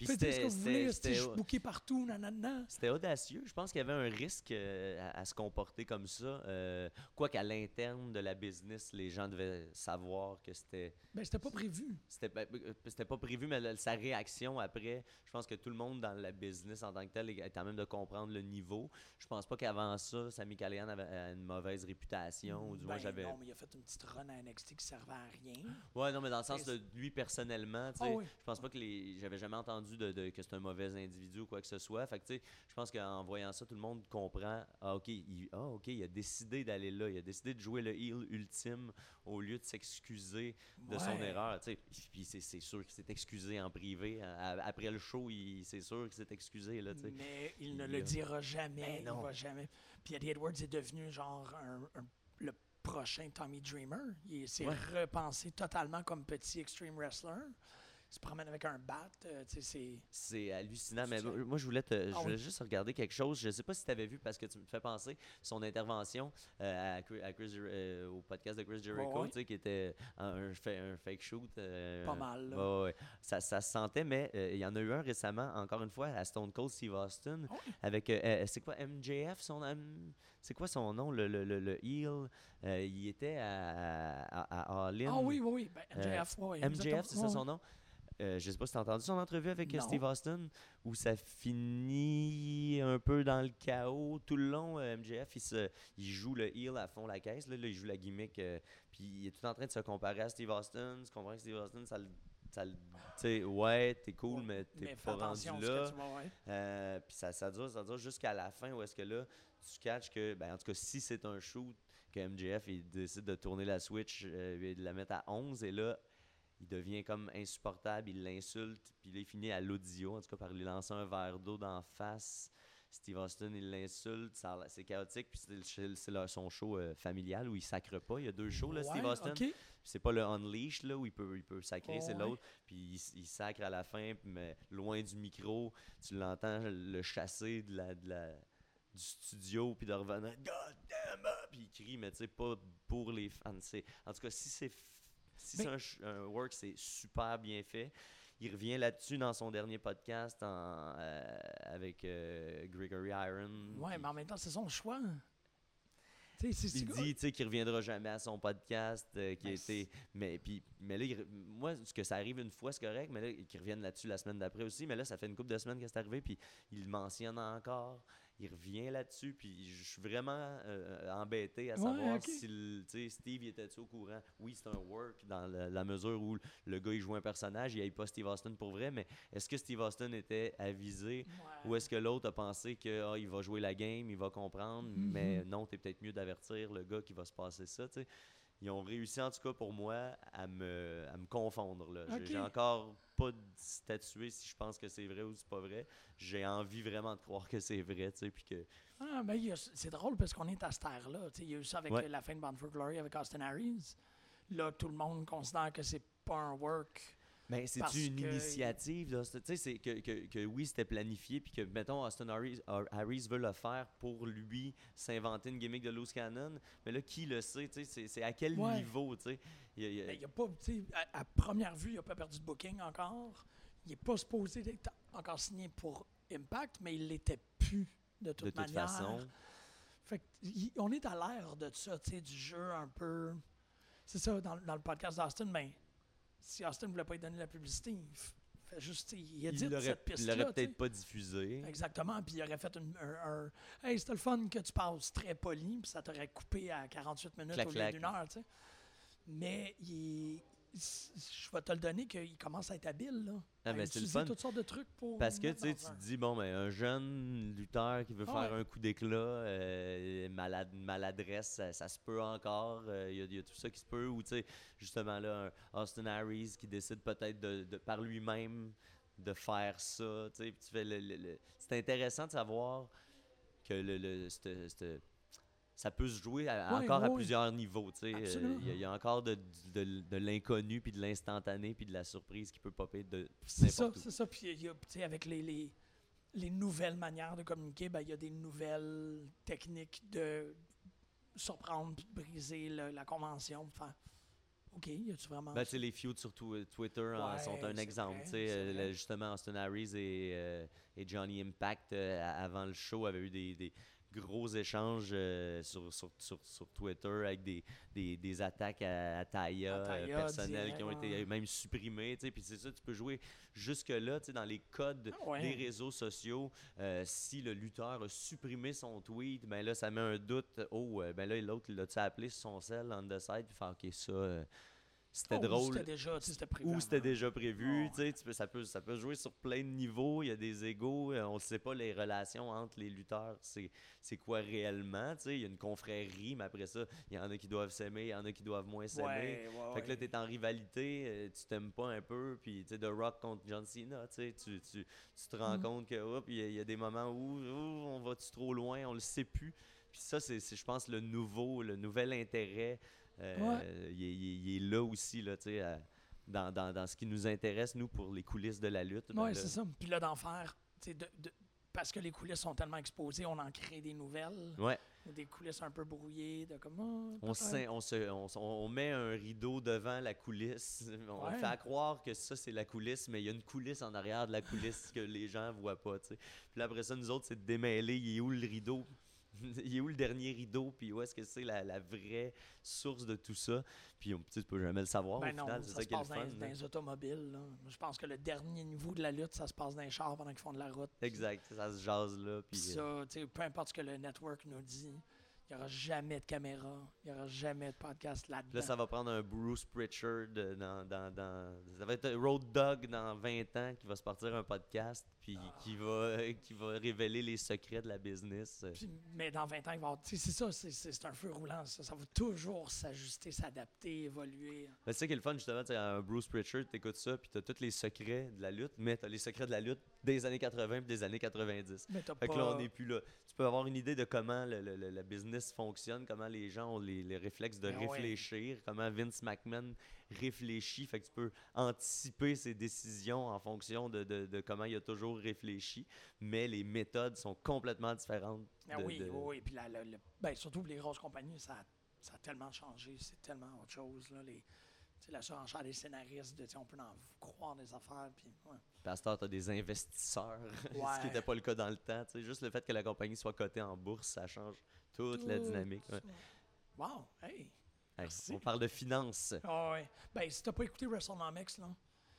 Puis Faites ce que vous voulez, je partout, nanana? C'était audacieux. Je pense qu'il y avait un risque euh, à, à se comporter comme ça. Euh, quoi qu'à l'interne de la business, les gens devaient savoir que c'était Ben, c'était pas prévu. c'était ben, euh, c'était pas prévu, mais sa réaction après, je pense que tout le monde dans la business en tant que tel est à même de comprendre le niveau. Je pense pas qu'avant ça, Sami Callihan avait euh, une mauvaise réputation, ou du moins Ben, j'avais. Non, mais il a fait une petite run à NXT qui servait à rien. Ouais, non, mais dans le sens de lui personnellement, tu sais, Ah oui. je pense pas que les. J'avais jamais entendu de, de- que c'est un mauvais individu ou quoi que ce soit. Fait que, tu sais, je pense qu'en voyant ça, tout le monde comprend. Ah, ok, il, ah, ok, il a décidé d'aller là. Il a décidé de jouer le heel ultime au lieu de s'excuser de son erreur. Tu sais, puis c'est sûr qu'il s'est excusé en privé. Après le show, il- c'est sûr qu'il s'est excusé, là, tu sais. Mais il ne Il le a- dira jamais. Ben il non. va jamais. Puis Eddie Edwards est devenu genre un- un- le prochain Tommy Dreamer. Il s'est Ouais. repensé totalement comme petit extreme wrestler. Se promène avec un bat. euh, tu sais, c'est. Hallucinant. Mais moi, je voulais, te, je Ah voulais oui. juste regarder quelque chose. Je sais pas si tu avais vu parce que tu me fais penser son intervention euh, à Chris- à Chris Jer- euh, au podcast de Chris Jericho, qui était un, fa- un fake shoot. euh, Pas mal, ouais. Ça, ça se sentait, mais il y en a eu un récemment, encore une fois, à Stone Cold Steve Austin, Ah oui? avec, c'est quoi, MJF, son? C'est quoi son nom, le, le, le, le heel? Il était à, à, à All In. Ah oui, oui, oui. Ben, MJF, MJF, c'est ça son nom? Euh, je sais pas si t'as entendu son entrevue avec euh, Non. Steve Austin, où ça finit un peu dans le chaos. Tout le long, euh, MJF, il, se, il joue le heel à fond la caisse. Là, Là, il joue la gimmick. euh, puis il est tout en train de se comparer à Steve Austin. Tu comprends que Steve Austin, ça le. ça ouais, t'es cool, mais t'es pas rendu là. Euh, puis ça, ça dure, ça dure jusqu'à la fin où est-ce que là, tu catches que, ben, en tout cas, si c'est un shoot, que MJF il décide de tourner la Switch euh, et de la mettre à 11, et là, il devient comme insupportable, il l'insulte, puis là, il finit à l'audio, en tout cas, par lui lancer un verre d'eau d'en face. Steve Austin, il l'insulte, c'est chaotique, puis c'est son show euh, familial où il sacre pas. Il y a deux shows, là, Steve Austin. C'est pas le Unleash là, où il peut, il peut sacrer, Oh, c'est ouais. l'autre. Puis il, sacre à la fin, mais loin du micro, tu l'entends le chasser de la, de la- du studio, puis de revenir God damn it! Puis il crie, mais tu sais, pas pour les fans. En tout cas, si c'est si c'est un, work, c'est super bien fait. Il revient là-dessus dans son dernier podcast en, euh, avec euh, Gregory Iron. Ouais, mais en même temps, c'est son choix. C'est- il c'est- dit qu'il reviendra jamais à son podcast euh, qui Ben, mais puis mais là il moi ce que ça arrive une fois c'est correct mais là qu'il revienne là-dessus la semaine d'après aussi mais là ça fait une couple de semaines que c'est arrivé puis il le mentionne encore il revient là-dessus puis je suis vraiment euh, embêté à Ouais, savoir si le- Steve était au courant? Oui c'est un work dans la, la mesure où le gars il joue un personnage il n'y pas Steve Austin pour vrai mais est-ce que Steve Austin était avisé? Ou est-ce que l'autre a pensé que ah, il va jouer la game, il va comprendre, Mhm. mais non, t'es peut-être mieux d'avertir le gars qui va se passer ça, tu sais? Ils ont réussi, en tout cas pour moi, à me, à me confondre. là. J'ai- Ok. J'ai encore pas statué si je pense que c'est vrai ou c'est pas vrai. J'ai envie vraiment de croire que c'est vrai, tu sais, puis que... Ah, ben, a- c'est drôle parce qu'on est à cette ère-là. Il y a eu ça avec Ouais. la fin de Bound for Glory avec Austin Harris. Là, tout le monde considère que c'est pas un work. Mais Parce c'est une que- initiative, Tu sais, c'est que, que, que oui, c'était planifié, puis que, mettons, Austin Harris, Har- Harris veut le faire pour lui, s'inventer une gimmick de loose cannon. Mais là, qui le sait, tu sais, c'est- à quel Ouais. niveau, tu sais? Il y a- il y a- pas, à, à première vue, il n'a pas perdu de booking encore. Il n'est pas supposé être encore signé pour Impact, mais il l'était plus de toute de toute manière. façon. Fait que, il- on est à l'ère de ça, tu sais, du jeu un peu. C'est ça, dans, dans le podcast d'Austin, ben, si Austin ne voulait pas lui donner la publicité, il fait juste, il a dit Il l'aurait il peut-être pas diffusé. Exactement, puis il aurait fait une- un, un- Hey, c'était le fun que tu passes très poli, puis ça t'aurait coupé à 48 minutes Clac, au lieu d'une heure, tu sais. Mais il, je vais te le donner qu'il commence à être habile, là. Ah, c'est le fun. toutes sortes de trucs pour. Parce que tu sais, te dis, bon, ben, un jeune lutteur qui veut Ah faire ouais. un coup d'éclat, euh, malade, maladresse, ça, ça se peut encore. euh, Il y, a- il y a tout ça qui se peut. Ou, tu sais, justement, là, un Austin Harris qui décide peut-être de, de- par lui-même de faire ça. Tu sais, tu fais le- le- le- C'est intéressant de savoir que le, le- c'te- c'te- ça peut se jouer à- Ouais, encore à plusieurs niveaux. tu sais. Euh. Il y, a- il y a encore de, de, de l'inconnu, puis de l'instantané, puis de la surprise qui peut popper de C'est ça, n'importe où. c'est ça. Puis y a, avec les, les, les nouvelles manières de communiquer, ben, il y a des nouvelles techniques de surprendre, de briser le- la convention. Enfin, OK, y a-tu vraiment. Ben, les feuds sur tw- Twitter en sont un exemple. vrai, euh, justement, Austin Harris et, euh, et Johnny Impact, euh, avant le show, avaient eu des, des gros échanges euh, sur, sur, sur, sur Twitter avec des, des, des attaques à, à Taya, euh, Taya, personnelles qui ont été même supprimées. Puis c'est ça, tu peux jouer jusque-là, dans les codes Ah ouais. des réseaux sociaux. euh, si le lutteur a supprimé son tweet, ben là, ça met un doute. Oh, ben là, l'autre, il l'a-tu appelé sur son cell, on the side, puis faire, OK, ça, c'était Oh, ou drôle C'était déjà, c'était prévu. ou c'était déjà prévu. Ouais. tu peux- ça, peut, ça peut jouer sur plein de niveaux. Il y a des égaux. euh, On ne sait pas les relations entre les lutteurs. C'est quoi réellement. Il y a une confrérie, mais après ça, il y en a qui doivent s'aimer, il y en a qui doivent moins s'aimer. Ouais, ouais, Fait que là, tu es en rivalité, euh, tu t'aimes pas un peu, puis tu sais, The Rock contre John Cena, tu, te rends Mm. compte que, il y, a- il y a des moments où, où on va-tu trop loin, on le sait plus. Puis ça, c'est, je pense, le nouveau, le nouvel intérêt. Euh, Ouais. il, est, il est- il est là aussi, là, tu sais, dans, dans, dans ce qui nous intéresse, nous, pour les coulisses de la lutte. ben Oui, c'est ça. Puis là, d'en faire, tu sais, de, de- parce que les coulisses sont tellement exposées, on en crée des nouvelles. Ouais, Des coulisses un peu brouillées, de comme. ah, on, on, se, on, met un rideau devant la coulisse. On Ouais. fait à croire que ça, c'est la coulisse, mais il y a une coulisse en arrière de la coulisse que les gens voient pas. tu sais. Puis là, après ça, nous autres, c'est de démêler. Il est où le rideau? il est où le dernier rideau? Puis où est-ce que c'est la, la vraie source de tout ça? Puis on, tu peux jamais le savoir Ben au non, final. Ça ça se passe dans, fun. dans les automobiles. là. Je pense que le dernier niveau de la lutte, ça se passe dans les chars pendant qu'ils font de la route. Exact, ça se jase là. Puis euh, ça, peu importe ce que le network nous dit, il n'y aura jamais de caméra, il n'y aura jamais de podcast Puis là, là-dedans. ça va prendre un Bruce Pritchard dans, dans, dans- Ça va être un Road Dog dans 20 ans qui va se partir un podcast, puis qui, va, qui va révéler les secrets de la business. Puis- mais dans 20 ans, il va c'est ça, c'est- un feu roulant. Ça, ça va toujours s'ajuster, s'adapter, évoluer. C'est ça qui est le fun, justement. Un Bruce Pritchard, t'écoutes ça, puis t'as tous les secrets de la lutte, mais t'as les secrets de la lutte des années 80 puis des années 90. Mais t'as Fait pas... que là, on n'est plus là. Tu peux avoir une idée de comment le, le- le- la business fonctionne, comment les gens ont les, les réflexes de ouais. réfléchir, comment Vince McMahon réfléchit. Fait que tu peux anticiper ses décisions en fonction de, de- de comment il a toujours réfléchi, mais les méthodes sont complètement différentes. Ah de- oui, de- oui. Puis la- ben, surtout pour les grosses compagnies, ça, a- ça a tellement changé. C'est tellement autre chose. Là, les, la surenchère des scénaristes, de, on peut en croire des affaires. Puis, ouais. Pasteur, tu as des investisseurs, ce qui n'était pas le cas dans le temps. Juste le fait que la compagnie soit cotée en bourse, ça change toute la dynamique. ouais. Wow, hey! On parle de finances. Ah ouais. Ben, si t'as pas écouté WrestleNomics, là,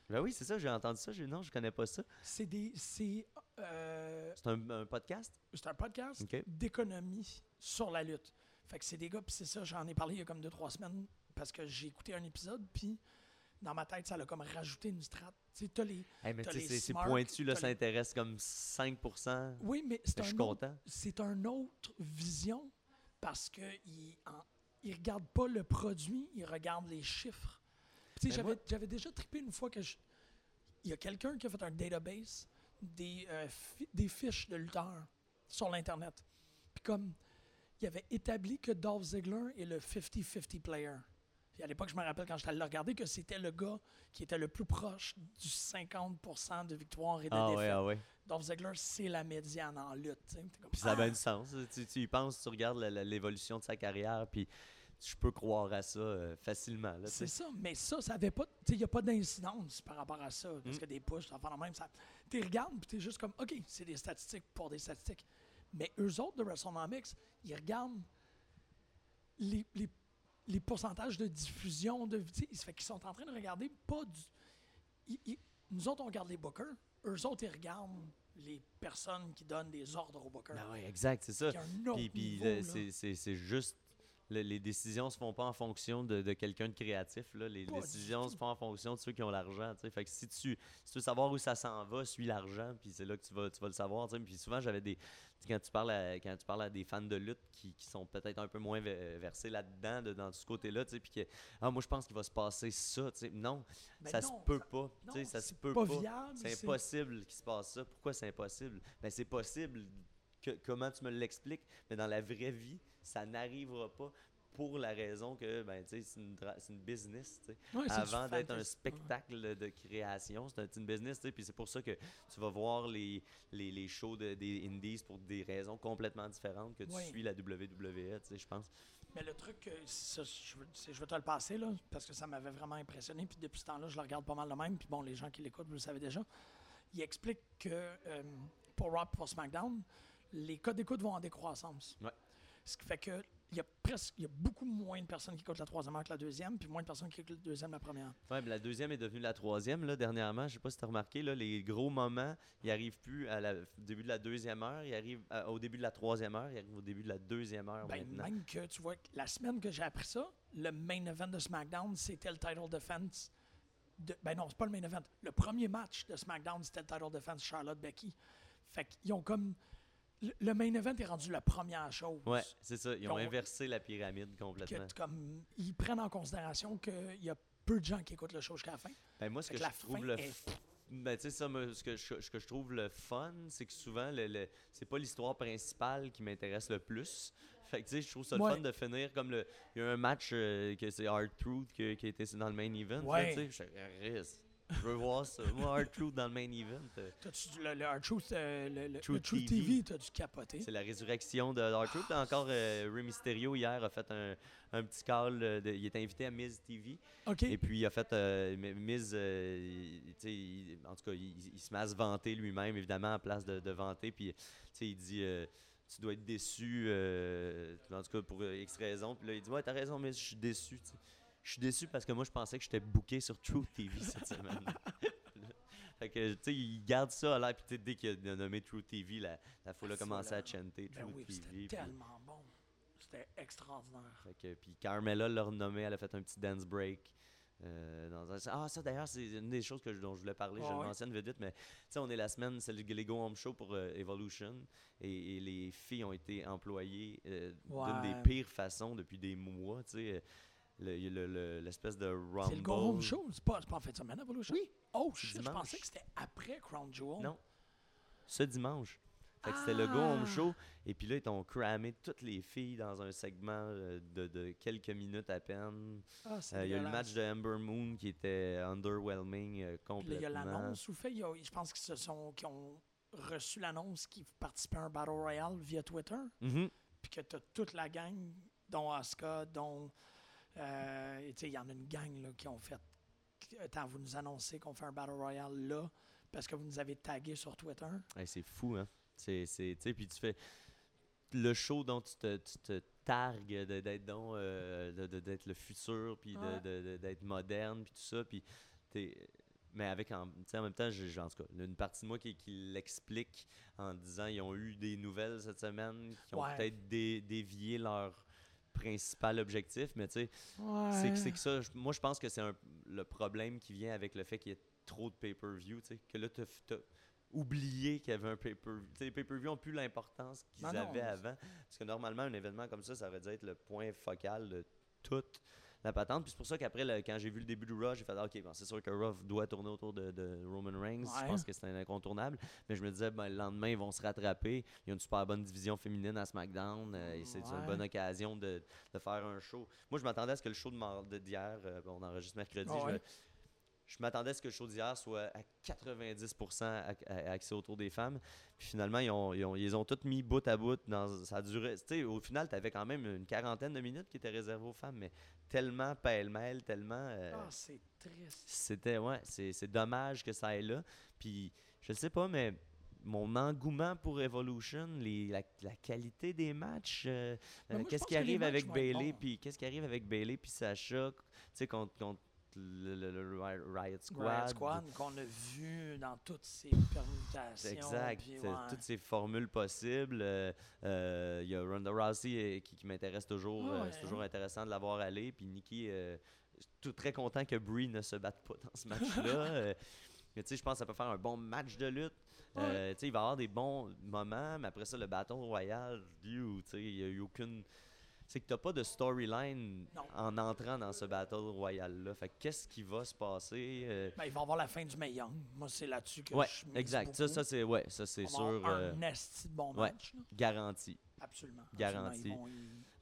Ben oui, c'est ça, j'ai entendu ça. J'ai, non, je connais pas ça. c'est des. C'est euh, C'est un, un podcast? c'est un podcast d'économie sur la lutte. Fait que c'est des gars, puis c'est ça, j'en ai parlé il y a comme deux, trois semaines, parce que j'ai écouté un épisode, puis dans ma tête, ça l'a comme rajouté une strate. Tu sais, les. Hey, mais c'est, pointu, là, ça les- intéresse comme 5%. Oui, mais c'est Je un suis autre- content. c'est un autre vision parce que il, en- il regarde pas le produit, il regarde les chiffres. Tu sais, Ben, j'avais, moi- déjà trippé une fois que je- il y a quelqu'un qui a fait un database des, euh, fi- des fiches de lutteurs sur l'internet. Puis comme il avait établi que Dolph Ziggler est le 50-50 player. Puis à l'époque, je me rappelle quand j'étais allé le regarder que c'était le gars qui était le plus proche du 50% de victoire et de Ah défaite. ouais, ah ouais. Dolph Ziggler, c'est la médiane en lutte. comme, Puis ça a Ah! bien du sens. Tu, tu y penses, tu regardes l'évolution de sa carrière, puis je peux croire à ça euh, facilement. C'est ça, mais ça, ça avait pas. Il n'y a pas d'incidence par rapport à ça. Parce Mm. que des push, ça fait la même. Ça, tu regardes, puis tu es juste comme, OK, c'est des statistiques pour des statistiques. Mais eux autres de WrestleNomics, ils regardent les, les, les pourcentages de diffusion de sais, Ça fait qu'ils sont en train de regarder pas du. ils- ils- nous autres, on regarde les bookers. Eux autres, ils regardent les personnes qui donnent des ordres aux bookers. Ben ouais, exact, c'est ça. Puis, puis c'est c'est juste. Le- les décisions se font pas en fonction de, de quelqu'un de créatif. Là. Les Pas décisions se font en fonction de ceux qui ont l'argent. Fait que si tu, si tu veux savoir où ça s'en va, suis l'argent, puis c'est là que tu vas, tu vas le savoir. tu sais. Puis souvent, j'avais des. Quand tu, parles à, quand tu parles à des fans de lutte qui, qui sont peut-être un peu moins ve- versés là-dedans, de- dans ce côté-là, tu sais, puis que, ah, moi, je pense qu'il va se passer ça. tu sais. Non, Ben ça non, se peut ça- pas. tu non, sais, ça se peut pas c'est- impossible qu'il se passe ça. Pourquoi c'est impossible? Ben, c'est possible. Que- comment tu me l'expliques? Mais dans la vraie vie, ça n'arrivera pas pour la raison que ben, c'est une, business. Ouais, Avant d'être un spectacle de création, c'est un- c'est une business. Puis c'est pour ça que tu vas voir les, les, les shows de- des Indies pour des raisons complètement différentes que tu Oui. suis la WWE, je pense. Mais le truc, euh, ça, je, veux te le passer, là, parce que ça m'avait vraiment impressionné. Puis depuis ce temps-là, je le regarde pas mal de même. Puis bon, les gens qui l'écoutent, vous le savez déjà. Il explique que euh, pour et pour SmackDown, les codes d'écoute vont en décroissance. Ouais. Ce qui fait que il y a presque, il y a beaucoup moins de personnes qui écoutent la troisième heure que la deuxième, puis moins de personnes qui écoutent la deuxième la première. Ouais, mais la deuxième est devenue la troisième, là, dernièrement. Je sais pas si tu as remarqué, là, les gros moments, ils arrivent plus à la- au début de la deuxième heure, ils arrivent à- au début de la troisième heure, ils arrivent au début de la deuxième heure Ben, maintenant. même que tu vois, que la semaine que j'ai appris ça, le main event de SmackDown, c'était le title defense. De, ben non, c'est pas le main event. Le premier match de SmackDown, c'était le title defense Charlotte Becky. Fait qu'ils ont comme. Le, main event est rendu la première chose. Ouais, c'est ça. Ils ont inversé la pyramide complètement. comme, ils prennent en considération qu'il y a peu de gens qui écoutent le show jusqu'à la fin. Ben, moi, ce que, je trouve le est- ben, tu sais, ça, moi, ce que, je, ce que je trouve le fun, c'est que souvent, le, le- c'est pas l'histoire principale qui m'intéresse le plus. Fait que, tu sais, je trouve ça le Ouais. fun de finir comme le. Il y a un match euh, que c'est Hard Truth qui, qui a été dans le main event. Ouais. tu sais, je. Je veux voir ça. Moi, Hard Truth dans le main event. euh, du- le, le Hard Truth, euh, le, le- Truth Truth TV. T'as dû capoter. C'est la résurrection de Hard Truth. Encore, euh, Rey Mysterio, hier, a fait un, un petit call. euh, de- il est invité à Miz TV. OK. Et puis, il a fait. Euh, Miz, il- tu en tout cas, il, il se met à se vanter lui-même, évidemment, en place de, de vanter. Puis, tu il dit Tu dois être déçu, euh, en tout cas, pour X raison. Puis là, il dit Ouais, t'as raison, Miz, je suis déçu. tu. Je suis déçu parce que moi, je pensais que j'étais booké sur Truth TV cette semaine. fait que, tu sais, il garde ça à l'air. Puis, tu sais, dès qu'il a nommé Truth TV, la, la foule a commencé à chanter Ben oui, TV. c'était puis- tellement bon. C'était extraordinaire. fait que, puis Carmella l'a renommé, elle a fait un petit dance break. euh, dans un- Ah, ça d'ailleurs, c'est une des choses que je- dont je voulais parler. je Ouais, le mentionne vite, mais tu sais, on est la semaine, c'est le les Go Home Show pour euh, Evolution. Et, et les filles ont été employées euh, d'une des pires façons depuis des mois. Tu sais, euh, le- le- le- l'espèce de Rumble. C'est le Go Home Show, c'est pas, en fin de semaine, Evolution? Oui. Oh, shit, je pensais que c'était après Crown Jewel. Non. Ce dimanche. Fait que c'était le Go Home Ah! Show. Et puis là, ils ont cramé toutes les filles dans un segment euh, de, de quelques minutes à peine. Ah, Euh, Il y a le match de Amber Moon qui était underwhelming euh, complètement. il y a l'annonce ou fait, il y a- je pense qu'ils se sont, ont reçu l'annonce qu'ils participaient à un Battle Royale via Twitter. Mhm. Puis que tu as toute la gang, dont Asuka, dont. Euh, il y en a une gang là, qui ont fait. Attends, vous nous annoncez qu'on fait un Battle Royale là, parce que vous nous avez tagué sur Twitter. Hey, c'est fou, hein? C'est, c'est, tu sais, puis tu fais le show dont tu te, tu te targues d'être, euh, de- de- d'être le futur, puis de- Ouais. de- de- d'être moderne, puis tout ça, puis t'es- mais avec en, tu sais, en même temps, j'ai, j'ai- en tout cas, une partie de moi qui, qui l'explique en disant ils ont eu des nouvelles cette semaine qui ont Ouais. peut-être dé- dévié leur principal objectif, mais tu sais, C'est que, c'est que ça, moi je pense que c'est le problème qui vient avec le fait qu'il y ait trop de pay-per-view, tu sais, que là tu as oublié qu'il y avait un pay-per-view. Tu sais, Les pay-per-view ont plus l'importance qu'ils Ben non. avaient avant. Parce que normalement, un événement comme ça, ça aurait dû être le point focal de toute la patente. Puis c'est pour ça qu'après, le- quand j'ai vu le début du Raw, j'ai fait ah, OK, bon, c'est sûr que Raw doit tourner autour de, de Roman Reigns. Je Ouais. pense que c'est un incontournable. Mais je me disais, ben, le lendemain, ils vont se rattraper. Il y a une super bonne division féminine à SmackDown. euh, et c'est une bonne occasion de, de faire un show. Moi, je m'attendais à ce que le show de de- d'hier, euh, on enregistre mercredi, je, ouais. Je m'attendais à ce que le show d'hier soit à 90% ac- a- axé autour des femmes. Puis finalement, ils ont, ils ont, ils les ont toutes mis bout à bout. Dans, ça au final, tu avais quand même une quarantaine de minutes qui étaient réservées aux femmes, mais tellement pêle-mêle, tellement... euh, Ah, c'est triste. c'était, ouais, c'est, c'est dommage que ça aille là. Puis, je sais pas, mais mon engouement pour Evolution, les, la, la qualité des matchs, euh, euh, qu'est-ce qui arrive avec Bailey, puis qu'est-ce qui arrive avec Bailey puis Sacha, tu sais, contre, contre le, le- le Ri- Riot Squad. Riot Squad qu'on a vu dans toutes ses permutations. Exact. puis euh, ouais. Toutes ces formules possibles. euh, euh, Il y a Ronda Rousey euh, qui, qui m'intéresse toujours. Ah euh, ouais, c'est toujours intéressant de la voir aller. Puis Nikki, euh, tout très content que Brie ne se batte pas dans ce match-là. Euh, mais tu sais, je pense que ça peut faire un bon match de lutte. Euh, tu sais, il va y avoir des bons moments, mais après ça, le bâton royal, tu sais, il n'y a eu aucune. C'est que t'as pas de storyline en entrant dans ce Battle Royale-là. Fait que qu'est-ce qui va se passer? euh, Ben, il va avoir la fin du Young. Moi, c'est là-dessus que ouais, je exact. Ça, ça c'est ouais, ça c'est sûr. avoir euh, un esti de bon ouais. match. là. garanti. Absolument. Garanti. Absolument,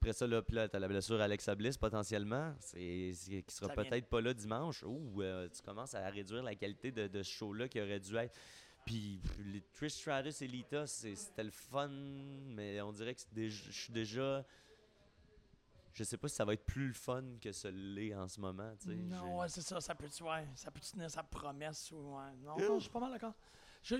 Après ça, là, là, t'as la blessure Alexa Bliss potentiellement, c'est, qui sera peut-être pas là dimanche. Ou euh, tu commences à réduire la qualité de, de ce show-là qui aurait dû être. Puis les Trish Stratus et Lita, c'est- c'était le fun, mais on dirait que je suis déjà. Je sais pas si ça va être plus le fun que ce l'est en ce moment. tu sais. J'ai- Non, ouais, c'est ça. Ça peut, ouais, ça peut tenir sa promesse. Ou, ouais. Non, non, je suis pas mal d'accord.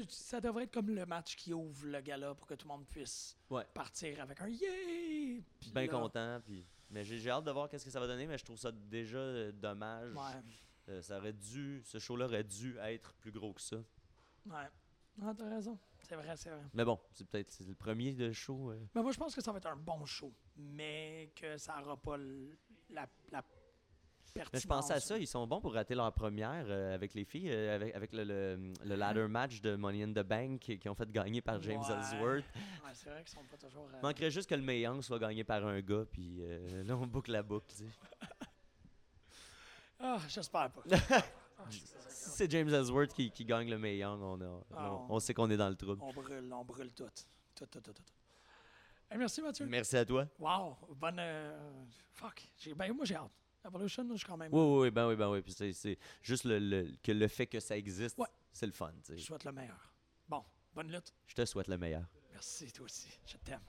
Ça devrait être comme le match qui ouvre le gala pour que tout le monde puisse Ouais. partir avec un! Puis bien content. Puis... Mais j'ai, hâte de voir qu'est-ce que ça va donner, mais je trouve ça déjà euh, dommage. Ouais, Euh, ça aurait dû, ce show-là aurait dû être plus gros que ça. ouais. Ah, t'as raison. C'est vrai, c'est vrai. Mais bon, c'est peut-être le premier de show. euh. Mais moi, je pense que ça va être un bon show, mais que ça n'aura pas la, la pertinence. Mais je pensais à ça, ils sont bons pour rater leur première euh, avec les filles, euh, avec, avec le, le, le ladder match de Money in the Bank qui, qui ont fait gagner par James Ouais. Ellsworth. Ouais, c'est vrai qu'ils sont pas toujours. euh, Il manquerait juste que le Mae Young soit gagné par un gars, puis euh, là on boucle la boucle. Ah, j'espère pas. Si c'est James Ellsworth qui, qui gagne le on, a- Ah, on, on sait qu'on est dans le trouble. on brûle, on brûle tout. Tout, tout, tout, tout. Hey, merci, Mathieu. Merci à toi. Wow, bonne. euh, fuck. Ben, moi, j'ai hâte. Evolution, je suis quand même. Oui, oui, oui, ben oui, ben oui. Puis c'est, c'est juste le, le- que le fait que ça existe, Ouais. c'est le fun. tu sais. Je souhaite le meilleur. Bon, bonne lutte. Je te souhaite le meilleur. Merci, toi aussi. Je t'aime.